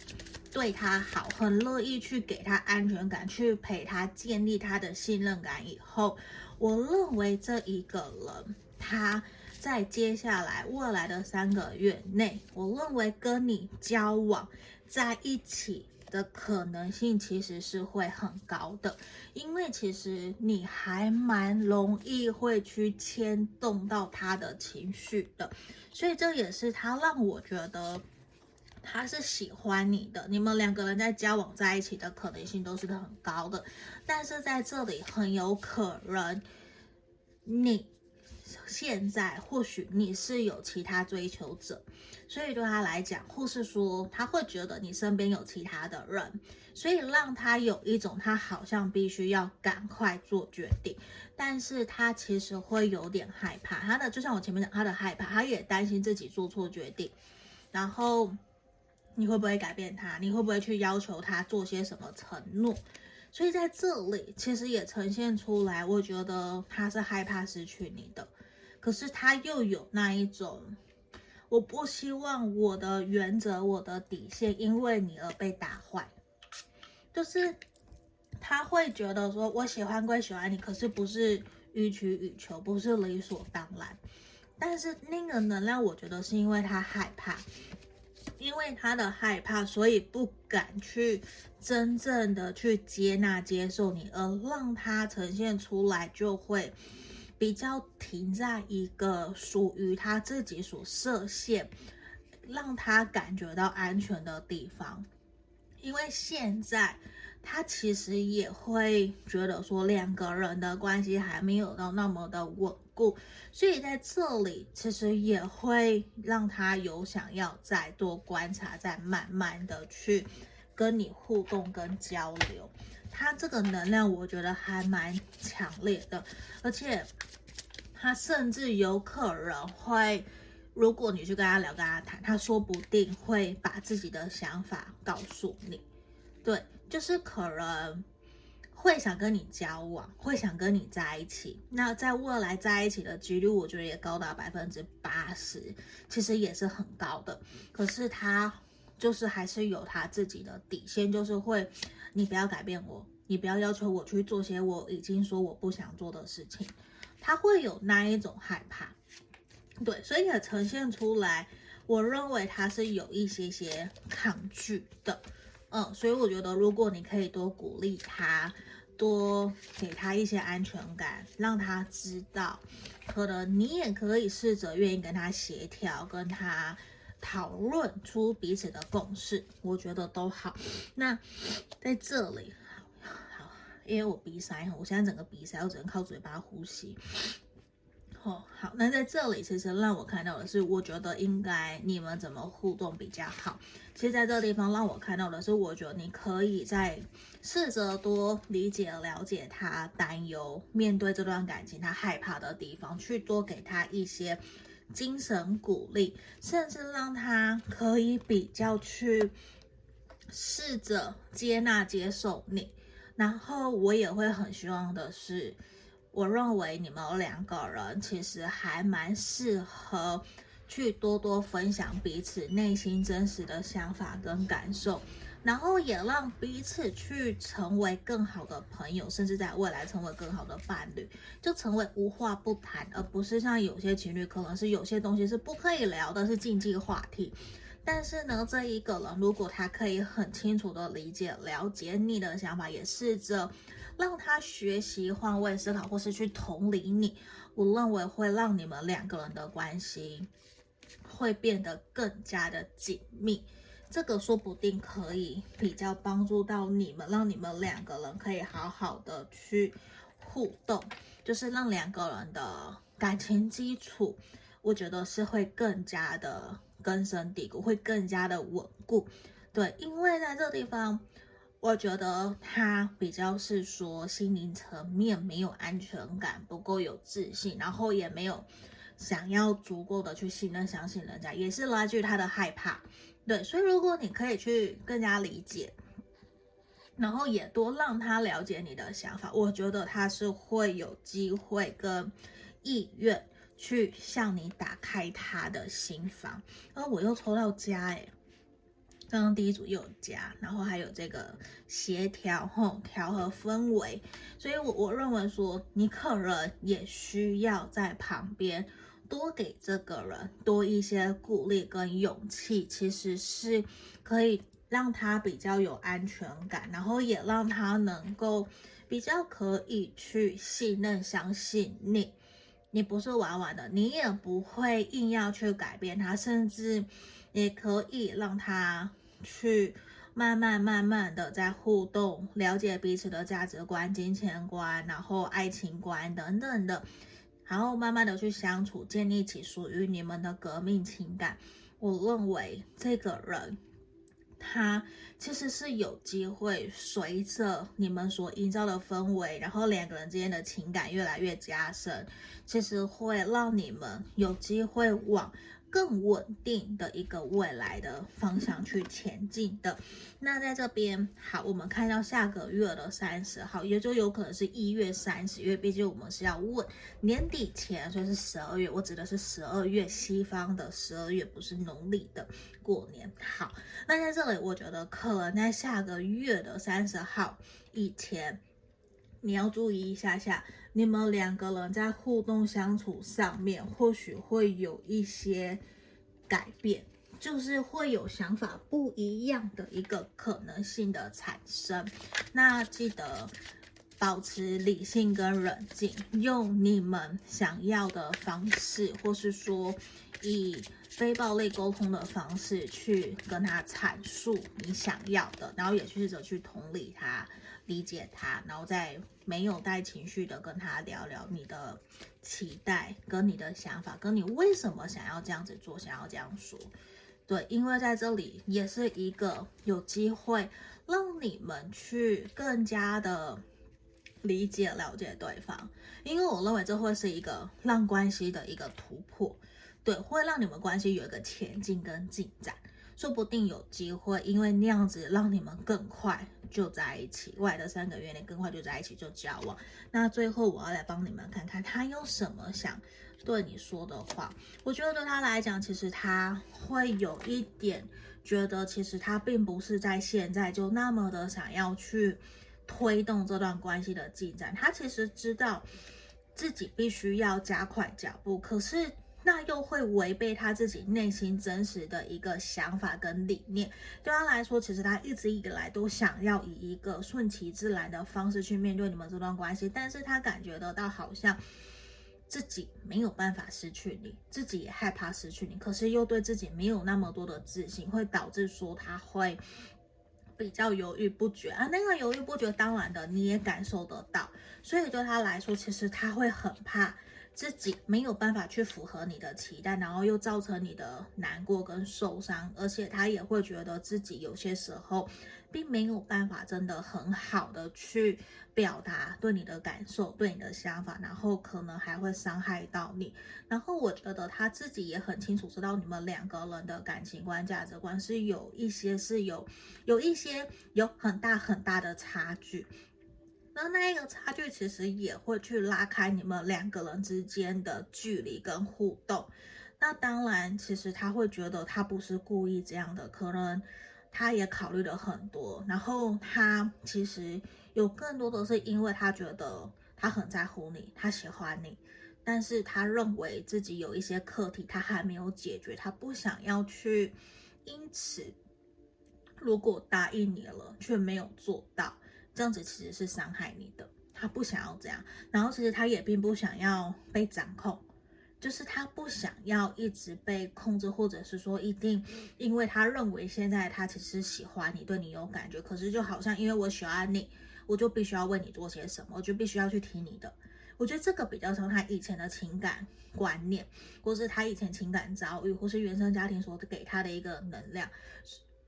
对他好，很乐意去给他安全感，去陪他建立他的信任感以后，我认为这一个人他在接下来未来的三个月内，我认为跟你交往在一起的可能性其实是会很高的，因为其实你还蛮容易会去牵动到他的情绪的，所以这也是他让我觉得他是喜欢你的，你们两个人在交往在一起的可能性都是很高的，但是在这里很有可能你。现在或许你是有其他追求者，所以对他来讲，或是说他会觉得你身边有其他的人，所以让他有一种他好像必须要赶快做决定，但是他其实会有点害怕。他的就像我前面讲，他的害怕，他也担心自己做错决定，然后你会不会改变他？你会不会去要求他做些什么承诺？所以在这里其实也呈现出来，我觉得他是害怕失去你的。可是他又有那一种，我不希望我的原则、我的底线因为你而被打坏，就是他会觉得说，我喜欢归喜欢你，可是不是予取予求，不是理所当然。但是那个能量，我觉得是因为他害怕，因为他的害怕，所以不敢去真正的去接纳、接受你，而让他呈现出来就会。比较停在一个属于他自己所设限，让他感觉到安全的地方，因为现在他其实也会觉得说两个人的关系还没有到那么的稳固，所以在这里其实也会让他有想要再多观察，再慢慢的去跟你互动跟交流。他这个能量，我觉得还蛮强烈的，而且他甚至有可能会，如果你去跟他聊、跟他谈，他说不定会把自己的想法告诉你。对，就是可能会想跟你交往，会想跟你在一起。那在未来在一起的几率，我觉得也高达百分之八十，其实也是很高的。可是他。就是还是有他自己的底线，就是会，你不要改变我，你不要要求我去做些我已经说我不想做的事情，他会有那一种害怕，对，所以也呈现出来，我认为他是有一些些抗拒的，嗯，所以我觉得如果你可以多鼓励他，多给他一些安全感，让他知道，可能你也可以试着愿意跟他协调，跟他。讨论出彼此的共识，我觉得都好。那在这里，好，好，因为我鼻塞，我现在整个鼻塞，我只能靠嘴巴呼吸。哦，好，那在这里，其实让我看到的是，我觉得应该你们怎么互动比较好。其实，在这个地方让我看到的是，我觉得你可以再试着多理解、了解他担忧，面对这段感情他害怕的地方，去多给他一些。精神鼓励，甚至让他可以比较去试着接纳、接受你。然后我也会很希望的是，我认为你们两个人其实还蛮适合去多多分享彼此内心真实的想法跟感受。然后也让彼此去成为更好的朋友，甚至在未来成为更好的伴侣，就成为无话不谈，而不是像有些情侣可能是有些东西是不可以聊的，是禁忌话题。但是呢，这一个人如果他可以很清楚的理解、了解你的想法，也试着让他学习换位思考，或是去同理你，我认为会让你们两个人的关系会变得更加的紧密。这个说不定可以比较帮助到你们，让你们两个人可以好好的去互动，就是让两个人的感情基础，我觉得是会更加的根深蒂固，会更加的稳固。对，因为在这个地方，我觉得他比较是说心灵层面没有安全感，不够有自信，然后也没有想要足够的去信任、相信人家，也是来自于他的害怕。对，所以如果你可以去更加理解，然后也多让他了解你的想法，我觉得他是会有机会跟意愿去向你打开他的心房。然后我又抽到家，诶，刚刚第一组又有家，然后还有这个协调吼调和氛围，所以我我认为说你可能也需要在旁边。多给这个人多一些鼓励跟勇气，其实是可以让他比较有安全感，然后也让他能够比较可以去信任、相信你。你不是玩玩的，你也不会硬要去改变他，甚至也可以让他去慢慢、慢慢的在互动，了解彼此的价值观、金钱观，然后爱情观等等的，然后慢慢的去相处，建立起属于你们的革命情感。我认为这个人。他其实是有机会随着你们所营造的氛围，然后两个人之间的情感越来越加深，其实会让你们有机会往。更稳定的一个未来的方向去前进的。那在这边，好，我们看到下个月的三十号，也就有可能是一月三十，因为毕竟我们是要问年底前，所以是十二月。我指的是十二月，西方的十二月，不是农历的过年。好，那在这里，我觉得可能在下个月的三十号以前，你要注意一下下。你们两个人在互动相处上面，或许会有一些改变，就是会有想法不一样的一个可能性的产生。那记得保持理性跟冷静，用你们想要的方式，或是说以非暴力沟通的方式去跟他阐述你想要的，然后也试着去同理他。理解他，然后再没有带情绪的跟他聊聊你的期待，跟你的想法，跟你为什么想要这样子做，想要这样说。对，因为在这里也是一个有机会让你们去更加的理解、了解对方，因为我认为这会是一个让关系的一个突破，对，会让你们关系有一个前进跟进展。说不定有机会，因为那样子让你们更快就在一起，未来的三个月内更快就在一起就交往。那最后我要来帮你们看看他有什么想对你说的话。我觉得对他来讲，其实他会有一点觉得，其实他并不是在现在就那么的想要去推动这段关系的进展。他其实知道自己必须要加快脚步，可是。那又会违背他自己内心真实的一个想法跟理念。对他来说，其实他一直以来都想要以一个顺其自然的方式去面对你们这段关系，但是他感觉得到好像自己没有办法失去你，自己也害怕失去你，可是又对自己没有那么多的自信，会导致说他会比较犹豫不决啊。那个犹豫不决，当然的你也感受得到，所以对他来说，其实他会很怕。自己没有办法去符合你的期待，然后又造成你的难过跟受伤，而且他也会觉得自己有些时候并没有办法真的很好的去表达对你的感受、对你的想法，然后可能还会伤害到你。然后我觉得他自己也很清楚知道你们两个人的感情观、价值观是有一些是有有一些有很大很大的差距。那那一个差距其实也会去拉开你们两个人之间的距离跟互动。那当然，其实他会觉得他不是故意这样的，可能他也考虑了很多。然后他其实有更多的是因为他觉得他很在乎你，他喜欢你，但是他认为自己有一些课题他还没有解决，他不想要去。因此，如果答应你了却没有做到。这样子其实是伤害你的，他不想要这样，然后其实他也并不想要被掌控，就是他不想要一直被控制，或者是说一定，因为他认为现在他其实喜欢你，对你有感觉，可是就好像因为我喜欢你，我就必须要为你做些什么，我就必须要去听你的。我觉得这个比较像他以前的情感观念，或是他以前情感遭遇，或是原生家庭所给他的一个能量，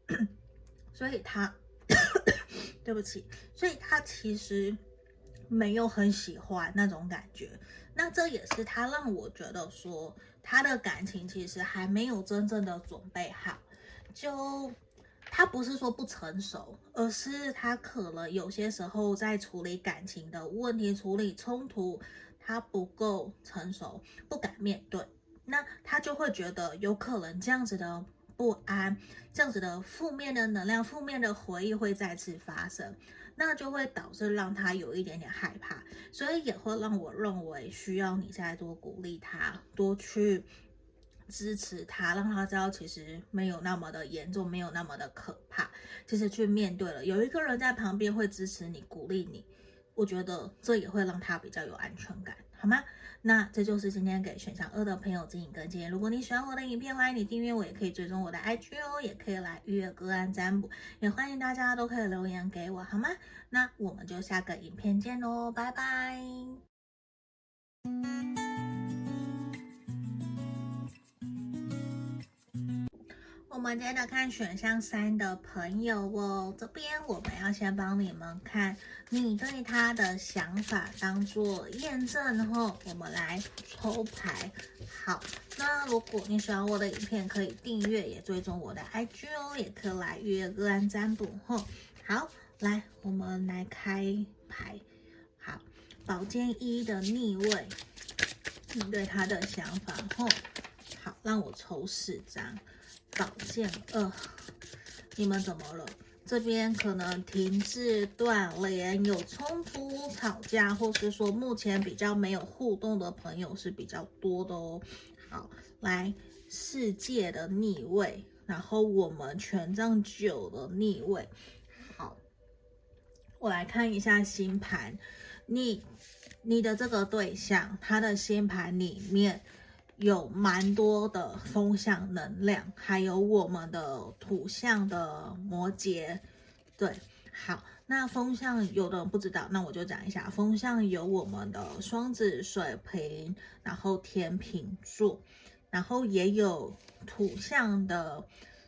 *coughs* 所以他。*coughs* 对不起，所以他其实没有很喜欢那种感觉，那这也是他让我觉得说他的感情其实还没有真正的准备好。就他不是说不成熟，而是他可能有些时候在处理感情的问题、处理冲突，他不够成熟，不敢面对，那他就会觉得有可能这样子的。不安，这样子的负面的能量、负面的回忆会再次发生，那就会导致让他有一点点害怕，所以也会让我认为需要你再多鼓励他，多去支持他，让他知道其实没有那么的严重，没有那么的可怕，其实去面对了，有一个人在旁边会支持你，鼓励你，我觉得这也会让他比较有安全感，好吗？那这就是今天给选项二的朋友指引跟建议。如果你喜欢我的影片，欢迎你订阅我，也可以追踪我的 IG 哦，也可以来预约个案占卜，也欢迎大家都可以留言给我，好吗？那我们就下个影片见喽，拜拜。我们接着看选项三的朋友哦，这边我们要先帮你们看你对他的想法当做验证，然后我们来抽牌。好，那如果你喜欢我的影片，可以订阅也追踪我的 IG 哦，也可以来预约个案占卜哦。好，来我们来开牌。好，宝剑一的逆位，你对他的想法哦。好，让我抽四张。宝剑二，你们怎么了？这边可能停滞、断联、有冲突、吵架，或是说目前比较没有互动的朋友是比较多的哦。好，来世界的逆位，然后我们权杖九的逆位。好，我来看一下星盘，你你的这个对象，他的星盘里面。有蛮多的风象能量，还有我们的土象的摩羯，对，好，那风象有的人不知道，那我就讲一下，风象有我们的双子、水瓶，然后天秤座，然后也有土象的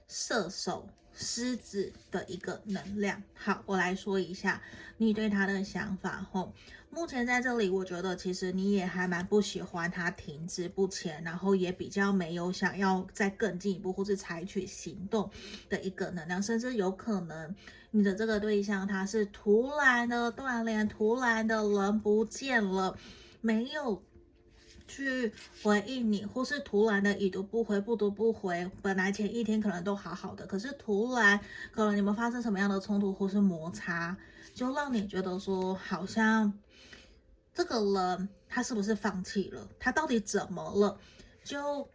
射手、狮子的一个能量。好，我来说一下你对他的想法吼。目前在这里，我觉得其实你也还蛮不喜欢他停滞不前，然后也比较没有想要再更进一步或是采取行动的一个能量，甚至有可能你的这个对象他是突然的断联，突然的人不见了，没有去回应你，或是突然的已读不回，不读不回，本来前一天可能都好好的，可是突然可能你们发生什么样的冲突或是摩擦，就让你觉得说好像。这个人他是不是放弃了？他到底怎么了？就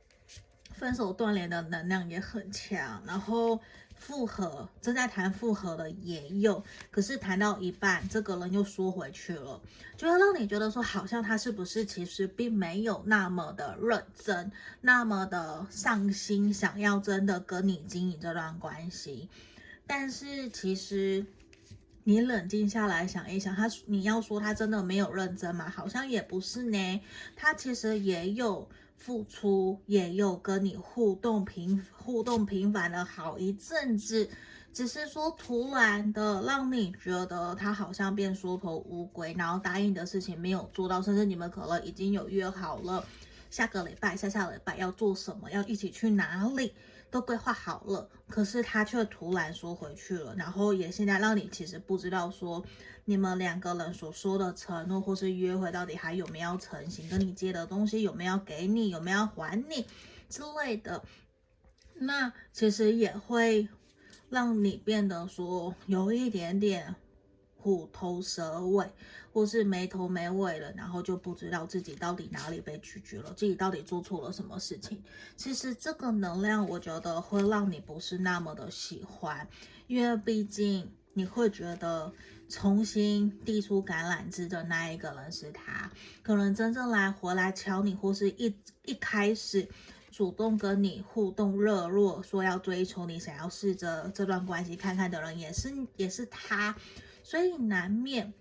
分手断联的能量也很强，然后复合正在谈复合的也有，可是谈到一半，这个人又缩回去了，就会让你觉得说，好像他是不是其实并没有那么的认真，那么的上心，想要真的跟你经营这段关系，但是其实。你冷静下来想一想，他你要说他真的没有认真吗？好像也不是呢，他其实也有付出，也有跟你互动频互动频繁了好一阵子，只是说突然的让你觉得他好像变缩头乌龟，然后答应的事情没有做到，甚至你们可能已经有约好了下个礼拜、下下礼拜要做什么，要一起去哪里。都规划好了，可是他却突然说回去了，然后也现在让你其实不知道说你们两个人所说的承诺或是约会到底还有没有成型，跟你借的东西有没有给你，有没有还你之类的，那其实也会让你变得说有一点点。虎头蛇尾，或是没头没尾了，然后就不知道自己到底哪里被拒绝了，自己到底做错了什么事情。其实这个能量，我觉得会让你不是那么的喜欢，因为毕竟你会觉得重新递出橄榄枝的那一个人是他，可能真正来回来敲你，或是一一开始主动跟你互动热络，说要追求你，想要试着这段关系看看的人，也是也是他。所以难免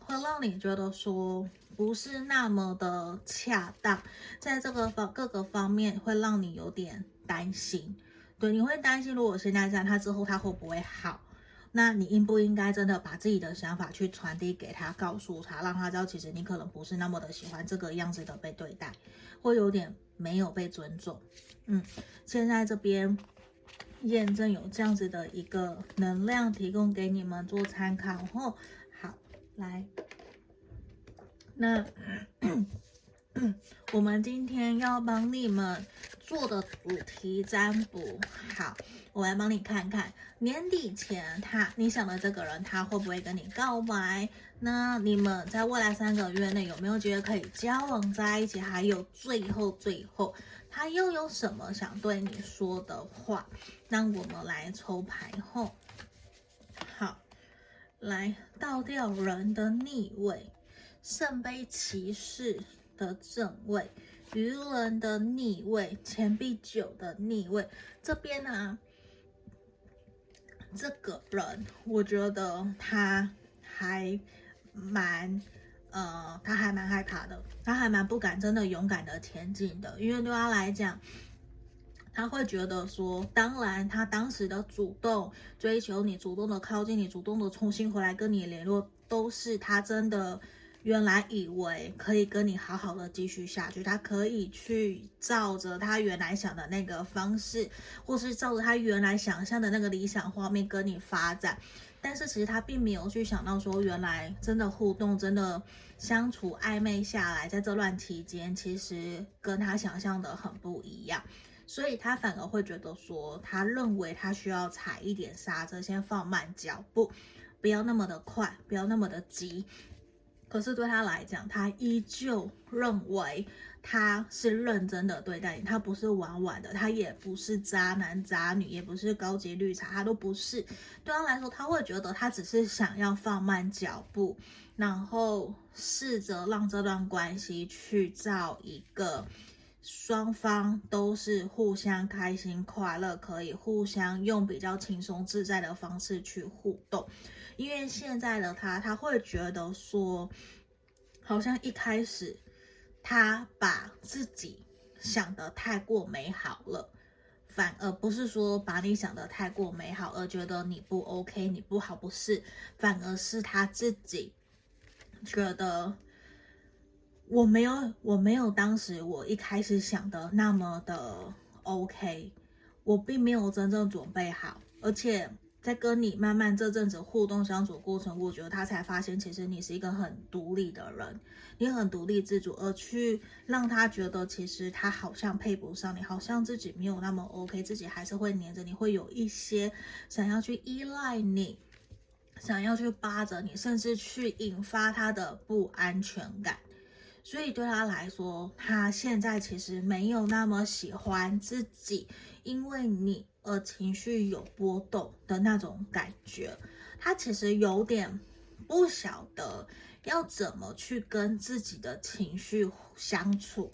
会让你觉得说不是那么的恰当，在这个方各个方面会让你有点担心。对，你会担心，如果现在这样，他之后他会不会好？那你应不应该真的把自己的想法去传递给他，告诉他，让他知道其实你可能不是那么的喜欢这个样子的被对待，会有点没有被尊重。嗯，现在这边。验证有这样子的一个能量提供给你们做参考哦。好，来，那 *coughs* 我们今天要帮你们做的主题占卜。好，我来帮你看看年底前他你想的这个人他会不会跟你告白？那你们在未来三个月内有没有觉得可以交往在一起？还有最后最后，他又有什么想对你说的话？那我们来抽牌后，好，来倒掉人的逆位，圣杯骑士的正位。愚人的逆位，钱币九的逆位，这边呢、啊，这个人我觉得他还蛮，呃，他还蛮害怕的，他还蛮不敢真的勇敢的前进的，因为对他来讲，他会觉得说，当然他当时的主动追求你，主动的靠近你，主动的重新回来跟你联络，都是他真的。原来以为可以跟你好好的继续下去，他可以去照着他原来想的那个方式，或是照着他原来想象的那个理想画面跟你发展，但是其实他并没有去想到说，原来真的互动、真的相处暧昧下来，在这段期间，其实跟他想象的很不一样，所以他反而会觉得说，他认为他需要踩一点刹车，先放慢脚步，不要那么的快，不要那么的急。可是对他来讲，他依旧认为他是认真的对待你，他不是玩玩的，他也不是渣男渣女，也不是高级绿茶，他都不是。对他来说，他会觉得他只是想要放慢脚步，然后试着让这段关系去造一个双方都是互相开心快乐，可以互相用比较轻松自在的方式去互动。因为现在的他，他会觉得说，好像一开始他把自己想得太过美好了，反而不是说把你想得太过美好而觉得你不 OK，你不好，不是，反而是他自己觉得我没有，我没有当时我一开始想的那么的 OK，我并没有真正准备好，而且。在跟你慢慢这阵子互动相处过程，我觉得他才发现，其实你是一个很独立的人，你很独立自主，而去让他觉得，其实他好像配不上你，好像自己没有那么 OK，自己还是会黏着你，会有一些想要去依赖你，想要去扒着你，甚至去引发他的不安全感。所以对他来说，他现在其实没有那么喜欢自己，因为你。而情绪有波动的那种感觉，他其实有点不晓得要怎么去跟自己的情绪相处，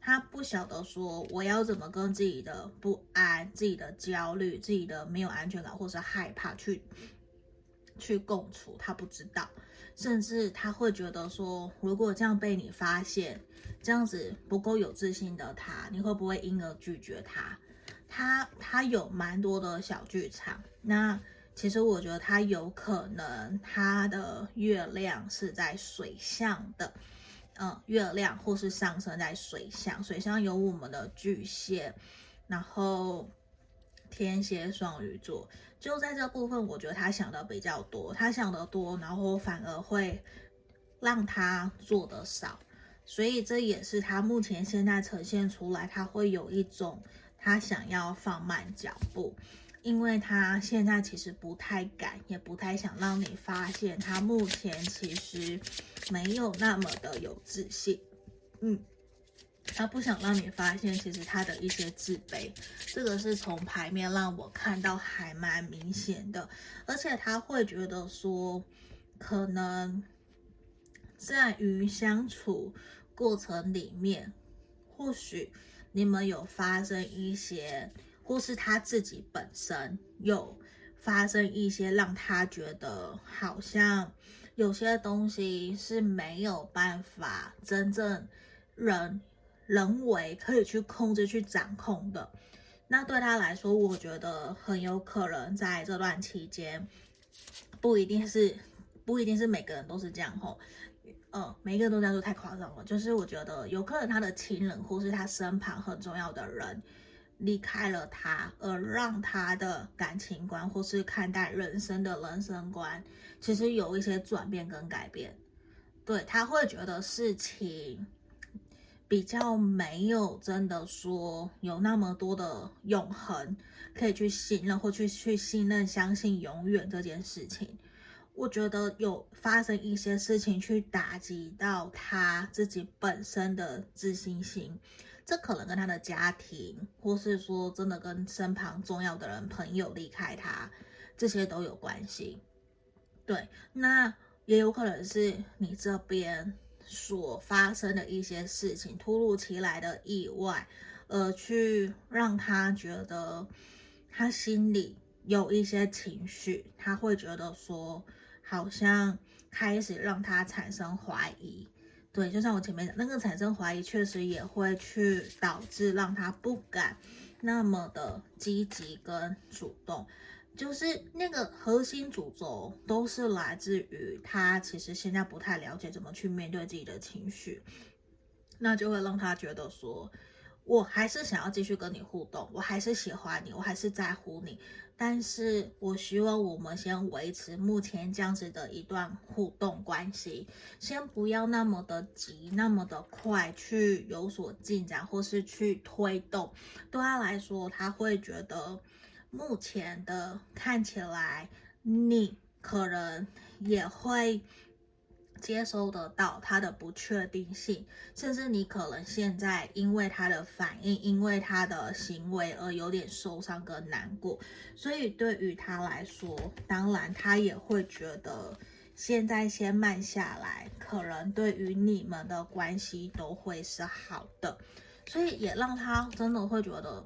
他不晓得说我要怎么跟自己的不安、自己的焦虑、自己的没有安全感或是害怕去去共处，他不知道，甚至他会觉得说，如果这样被你发现，这样子不够有自信的他，你会不会因而拒绝他？他他有蛮多的小剧场，那其实我觉得他有可能他的月亮是在水象的，嗯，月亮或是上升在水象，水象有我们的巨蟹，然后天蝎、双鱼座，就在这部分，我觉得他想的比较多，他想的多，然后反而会让他做的少，所以这也是他目前现在呈现出来，他会有一种。他想要放慢脚步，因为他现在其实不太敢，也不太想让你发现他目前其实没有那么的有自信。嗯，他不想让你发现其实他的一些自卑，这个是从牌面让我看到还蛮明显的，而且他会觉得说，可能在于相处过程里面，或许。你们有发生一些，或是他自己本身有发生一些，让他觉得好像有些东西是没有办法真正人人为可以去控制、去掌控的。那对他来说，我觉得很有可能在这段期间，不一定是不一定是每个人都是这样吼。呃，每一个人都在说太夸张了，就是我觉得有可能他的亲人或是他身旁很重要的人离开了他，而让他的感情观或是看待人生的人生观，其实有一些转变跟改变。对，他会觉得事情比较没有真的说有那么多的永恒可以去信任或去去信任、相信永远这件事情。我觉得有发生一些事情去打击到他自己本身的自信心，这可能跟他的家庭，或是说真的跟身旁重要的人、朋友离开他，这些都有关系。对，那也有可能是你这边所发生的一些事情，突如其来的意外，呃，去让他觉得他心里有一些情绪，他会觉得说。好像开始让他产生怀疑，对，就像我前面讲，那个产生怀疑，确实也会去导致让他不敢那么的积极跟主动，就是那个核心主轴都是来自于他其实现在不太了解怎么去面对自己的情绪，那就会让他觉得说，我还是想要继续跟你互动，我还是喜欢你，我还是在乎你。但是我希望我们先维持目前这样子的一段互动关系，先不要那么的急，那么的快去有所进展，或是去推动。对他来说，他会觉得目前的看起来，你可能也会。接收得到他的不确定性，甚至你可能现在因为他的反应，因为他的行为而有点受伤跟难过，所以对于他来说，当然他也会觉得现在先慢下来，可能对于你们的关系都会是好的，所以也让他真的会觉得。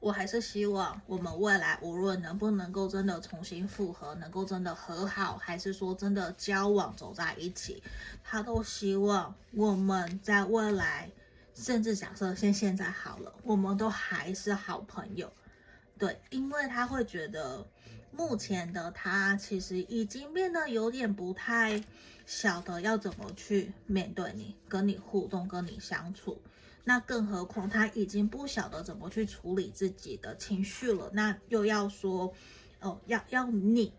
我还是希望我们未来无论能不能够真的重新复合，能够真的和好，还是说真的交往走在一起，他都希望我们在未来，甚至假设现现在好了，我们都还是好朋友。对，因为他会觉得目前的他其实已经变得有点不太晓得要怎么去面对你，跟你互动，跟你相处。那更何况他已经不晓得怎么去处理自己的情绪了，那又要说，哦，要要你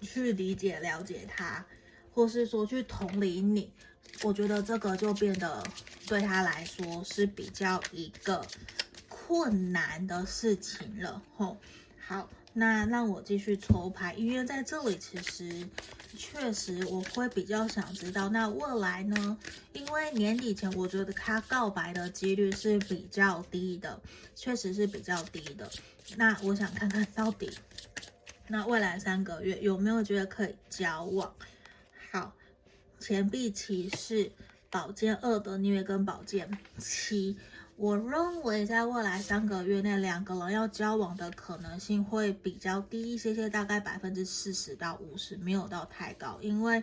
去理解了解他，或是说去同理你，我觉得这个就变得对他来说是比较一个困难的事情了。吼，好。那让我继续抽牌，因为在这里其实确实我会比较想知道，那未来呢？因为年底前我觉得他告白的几率是比较低的，确实是比较低的。那我想看看到底，那未来三个月有没有觉得可以交往？好，钱币骑士、宝剑二的逆位跟宝剑七。我认为在未来三个月内，两个人要交往的可能性会比较低一些些，大概百分之四十到五十，没有到太高。因为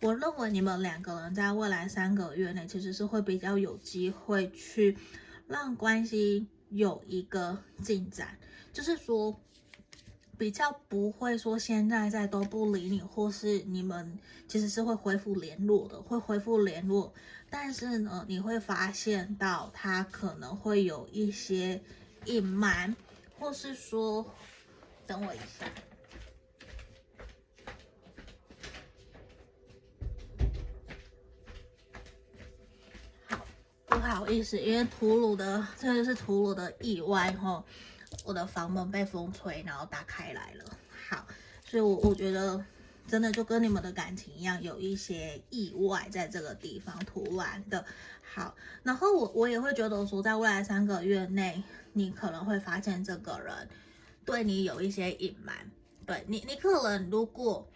我认为你们两个人在未来三个月内，其实是会比较有机会去让关系有一个进展，就是说。比较不会说现在在都不理你，或是你们其实是会恢复联络的，会恢复联络。但是呢，你会发现到他可能会有一些隐瞒，或是说，等我一下，不好意思，因为吐鲁的这个是吐鲁的意外哈。我的房门被风吹，然后打开来了。好，所以我，我我觉得真的就跟你们的感情一样，有一些意外在这个地方突然的。好，然后我我也会觉得说，在未来三个月内，你可能会发现这个人对你有一些隐瞒。对你，你可能如果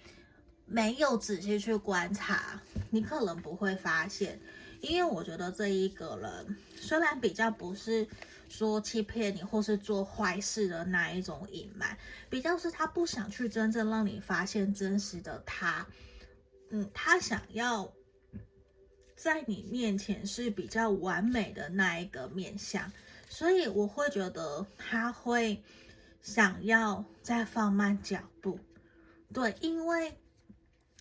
没有仔细去观察，你可能不会发现，因为我觉得这一个人虽然比较不是。说欺骗你或是做坏事的那一种隐瞒，比较是他不想去真正让你发现真实的他，嗯，他想要在你面前是比较完美的那一个面相，所以我会觉得他会想要再放慢脚步，对，因为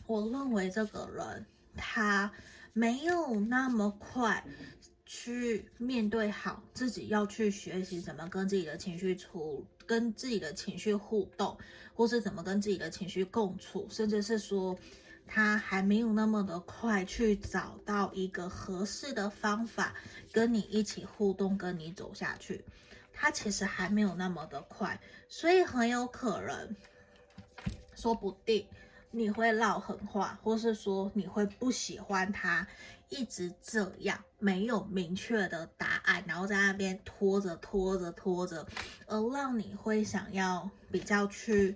我认为这个人他没有那么快。去面对好自己，要去学习怎么跟自己的情绪处，跟自己的情绪互动，或是怎么跟自己的情绪共处，甚至是说他还没有那么的快去找到一个合适的方法跟你一起互动，跟你走下去。他其实还没有那么的快，所以很有可能，说不定你会撂狠话，或是说你会不喜欢他一直这样没有明确的答案，然后在那边拖着拖着拖着，而让你会想要比较去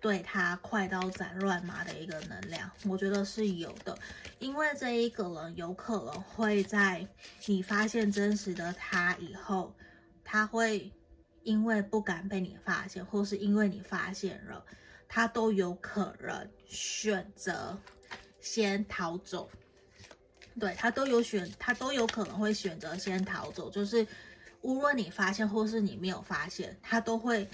对他快刀斩乱麻的一个能量，我觉得是有的，因为这一个人有可能会在你发现真实的他以后。他会因为不敢被你发现，或是因为你发现了，他都有可能选择先逃走。对，他都有选，他都有可能会选择先逃走。就是无论你发现或是你没有发现，他都会。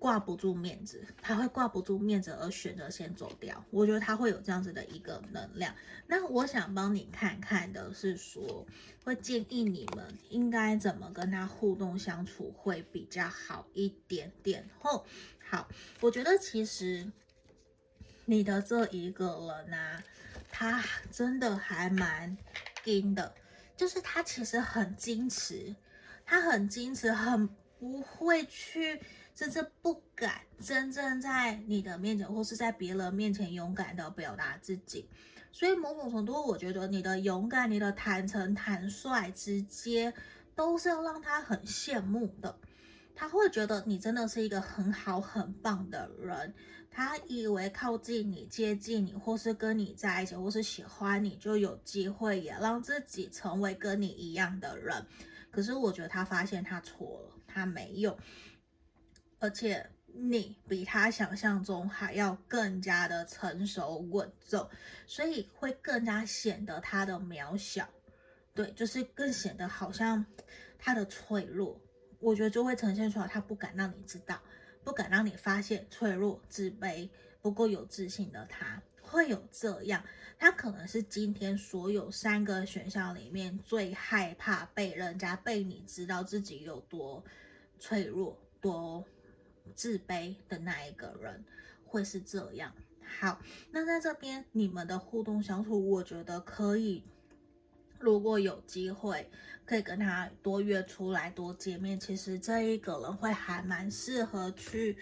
挂不住面子，他会挂不住面子而选择先走掉。我觉得他会有这样子的一个能量。那我想帮你看看的是说，会建议你们应该怎么跟他互动相处会比较好一点点。后好，我觉得其实你的这一个人啊，他真的还蛮硬的，就是他其实很矜持，他很矜持，很不会去。甚至不敢真正在你的面前，或是在别人面前勇敢的表达自己，所以某种程度，我觉得你的勇敢、你的坦诚、坦率、直接，都是要让他很羡慕的。他会觉得你真的是一个很好、很棒的人。他以为靠近你、接近你，或是跟你在一起，或是喜欢你，就有机会也让自己成为跟你一样的人。可是我觉得他发现他错了，他没有。而且你比他想象中还要更加的成熟稳重，所以会更加显得他的渺小，对，就是更显得好像他的脆弱。我觉得就会呈现出来，他不敢让你知道，不敢让你发现脆弱、自卑、不够有自信的他会有这样。他可能是今天所有三个选项里面最害怕被人家被你知道自己有多脆弱、多。自卑的那一个人会是这样。好，那在这边你们的互动相处，我觉得可以，如果有机会，可以跟他多约出来多见面。其实这一个人会还蛮适合去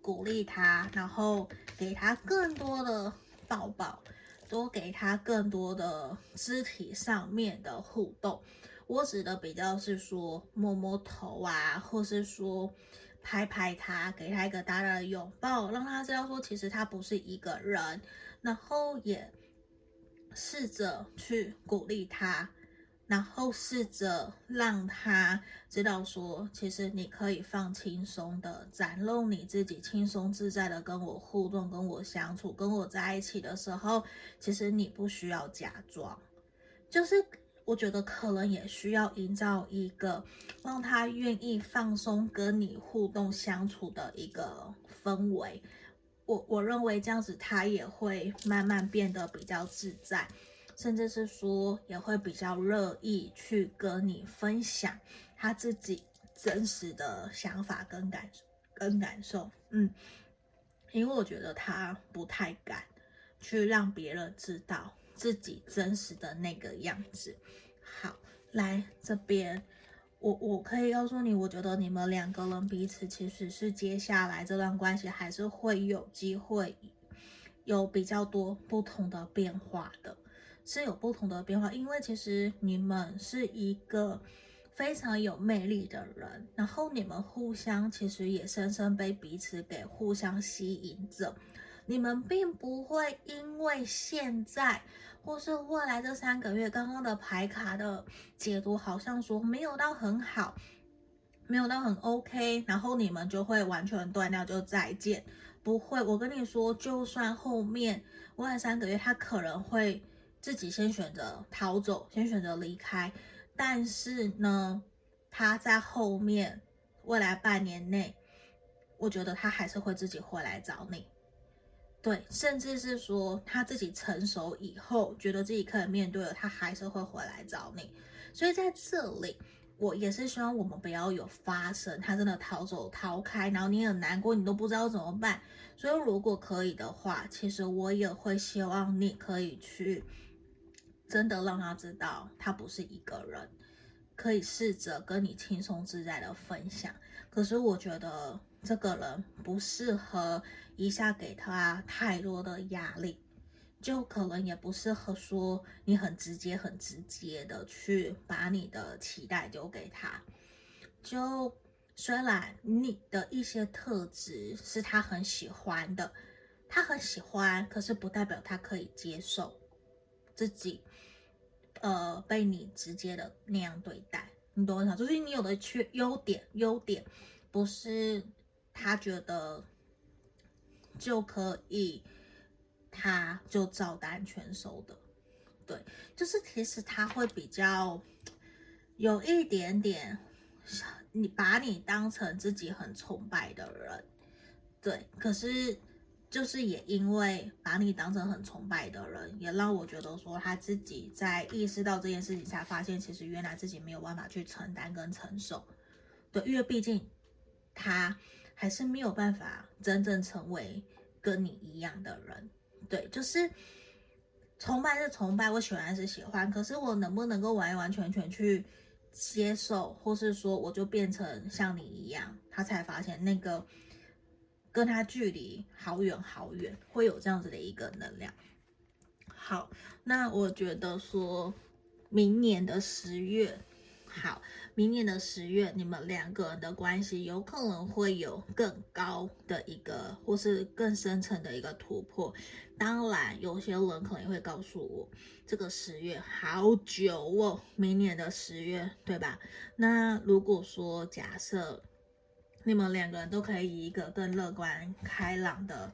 鼓励他，然后给他更多的抱抱，多给他更多的肢体上面的互动。我指的比较是说摸摸头啊，或是说。拍拍他，给他一个大大的拥抱，让他知道说，其实他不是一个人。然后也试着去鼓励他，然后试着让他知道说，其实你可以放轻松的展露你自己，轻松自在的跟我互动，跟我相处，跟我在一起的时候，其实你不需要假装，就是。我觉得可能也需要营造一个让他愿意放松跟你互动相处的一个氛围。我我认为这样子他也会慢慢变得比较自在，甚至是说也会比较乐意去跟你分享他自己真实的想法跟感跟感受。嗯，因为我觉得他不太敢去让别人知道。自己真实的那个样子。好，来这边，我我可以告诉你，我觉得你们两个人彼此其实是接下来这段关系还是会有机会有比较多不同的变化的，是有不同的变化，因为其实你们是一个非常有魅力的人，然后你们互相其实也深深被彼此给互相吸引着，你们并不会因为现在。或是未来这三个月，刚刚的牌卡的解读好像说没有到很好，没有到很 OK，然后你们就会完全断掉，就再见。不会，我跟你说，就算后面未来三个月他可能会自己先选择逃走，先选择离开，但是呢，他在后面未来半年内，我觉得他还是会自己回来找你。对，甚至是说他自己成熟以后，觉得自己可以面对了，他还是会回来找你。所以在这里，我也是希望我们不要有发生，他真的逃走逃开，然后你很难过，你都不知道怎么办。所以如果可以的话，其实我也会希望你可以去，真的让他知道他不是一个人，可以试着跟你轻松自在的分享。可是我觉得这个人不适合一下给他太多的压力。就可能也不适合说你很直接、很直接的去把你的期待丢给他。就虽然你的一些特质是他很喜欢的，他很喜欢，可是不代表他可以接受自己，呃，被你直接的那样对待。你懂我意思？就是你有的缺优点，优点不是他觉得就可以。他就照单全收的，对，就是其实他会比较有一点点，你把你当成自己很崇拜的人，对，可是就是也因为把你当成很崇拜的人，也让我觉得说他自己在意识到这件事情，才发现其实原来自己没有办法去承担跟承受，对，因为毕竟他还是没有办法真正成为跟你一样的人。对，就是崇拜是崇拜，我喜欢是喜欢，可是我能不能够完完全全去接受，或是说我就变成像你一样，他才发现那个跟他距离好远好远，会有这样子的一个能量。好，那我觉得说明年的十月，好。明年的十月，你们两个人的关系有可能会有更高的一个，或是更深层的一个突破。当然，有些人可能会告诉我，这个十月好久哦，明年的十月，对吧？那如果说假设你们两个人都可以以一个更乐观开朗的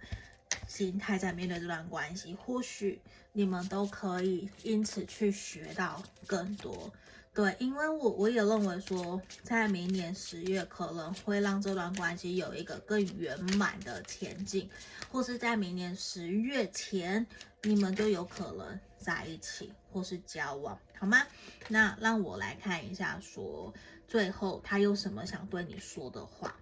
心态在面对这段关系，或许你们都可以因此去学到更多。对，因为我我也认为说，在明年十月可能会让这段关系有一个更圆满的前进，或是在明年十月前，你们都有可能在一起或是交往，好吗？那让我来看一下说，说最后他有什么想对你说的话。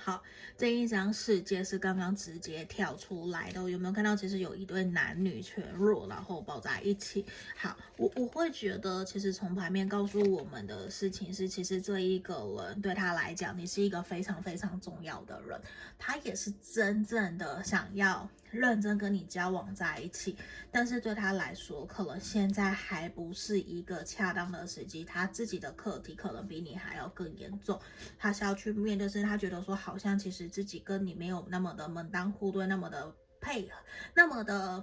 好，这一张世界是刚刚直接跳出来的，有没有看到？其实有一对男女全裸，然后抱在一起。好，我我会觉得，其实从牌面告诉我们的事情是，其实这一个人对他来讲，你是一个非常非常重要的人，他也是真正的想要认真跟你交往在一起，但是对他来说，可能现在还不是一个恰当的时机，他自己的课题可能比你还要更严重，他是要去面对，是他觉得说好像其实自己跟你没有那么的门当户对，那么的配合，那么的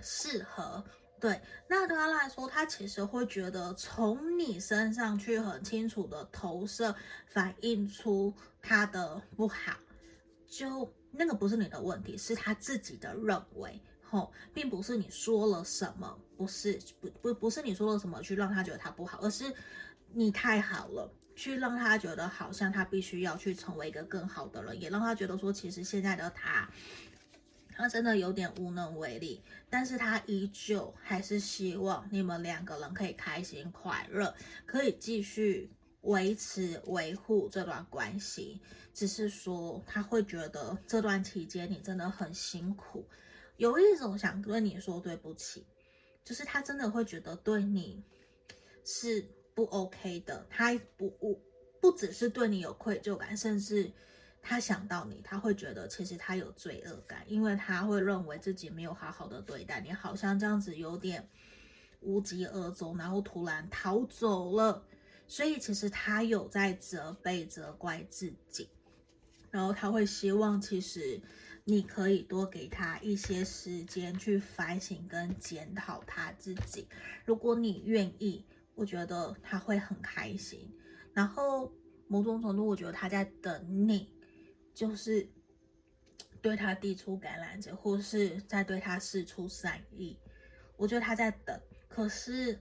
适合，对，那对他来说，他其实会觉得从你身上去很清楚的投射，反映出他的不好，就。那个不是你的问题，是他自己的认为，吼，并不是你说了什么，不是不不不是你说了什么去让他觉得他不好，而是你太好了，去让他觉得好像他必须要去成为一个更好的人，也让他觉得说，其实现在的他，他真的有点无能为力，但是他依旧还是希望你们两个人可以开心快乐，可以继续。维持维护这段关系，只是说他会觉得这段期间你真的很辛苦，有一种想跟你说对不起，就是他真的会觉得对你是不 OK 的，他不不不只是对你有愧疚感，甚至他想到你，他会觉得其实他有罪恶感，因为他会认为自己没有好好的对待你，好像这样子有点无疾而终，然后突然逃走了。所以其实他有在责备、责怪自己，然后他会希望，其实你可以多给他一些时间去反省跟检讨他自己。如果你愿意，我觉得他会很开心。然后某种程度，我觉得他在等你，就是对他递出橄榄枝，或是在对他释出善意。我觉得他在等，可是。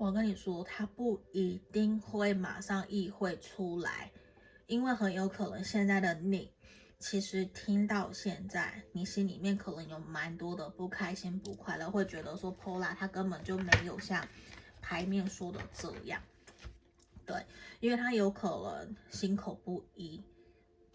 我跟你说，他不一定会马上意会出来，因为很有可能现在的你，其实听到现在，你心里面可能有蛮多的不开心、不快乐，会觉得说，Pola 他根本就没有像牌面说的这样。对，因为他有可能心口不一，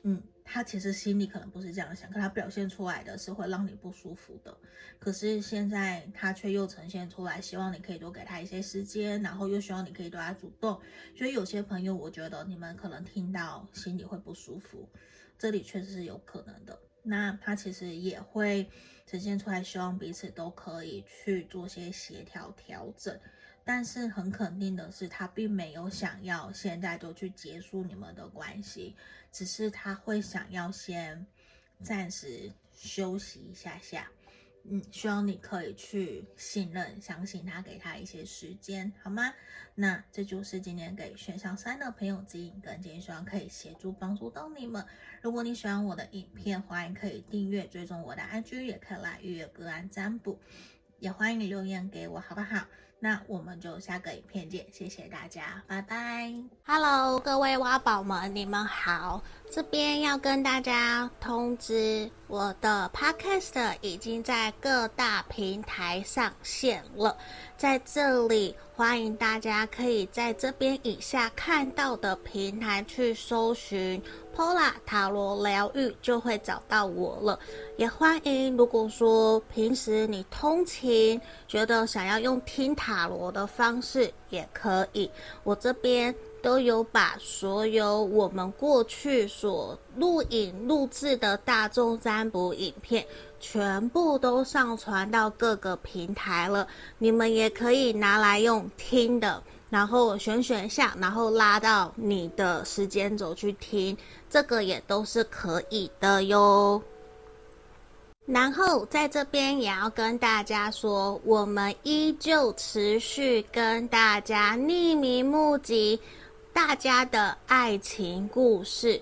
嗯，他其实心里可能不是这样想，可他表现出来的是会让你不舒服的。可是现在他却又呈现出来，希望你可以多给他一些时间，然后又希望你可以对他主动。所以有些朋友，我觉得你们可能听到心里会不舒服，这里确实是有可能的。那他其实也会呈现出来，希望彼此都可以去做些协调调整。但是很肯定的是，他并没有想要现在就去结束你们的关系，只是他会想要先暂时休息一下下。嗯，希望你可以去信任、相信他，给他一些时间，好吗？那这就是今天给选项三的朋友指引跟建议，希望可以协助帮助到你们。如果你喜欢我的影片，欢迎可以订阅、追踪我的 IG，也可以来预约个案占卜，也欢迎你留言给我，好不好？那我们就下个影片见，谢谢大家，拜拜。Hello，各位挖宝们，你们好。这边要跟大家通知，我的 Podcast 已经在各大平台上线了。在这里，欢迎大家可以在这边以下看到的平台去搜寻 Pola 塔罗疗愈，就会找到我了。也欢迎，如果说平时你通勤，觉得想要用听塔罗的方式，也可以。我这边。都有把所有我们过去所录影录制的大众占卜影片，全部都上传到各个平台了。你们也可以拿来用听的，然后选选项，然后拉到你的时间轴去听，这个也都是可以的哟。然后在这边也要跟大家说，我们依旧持续跟大家匿名募集。大家的爱情故事，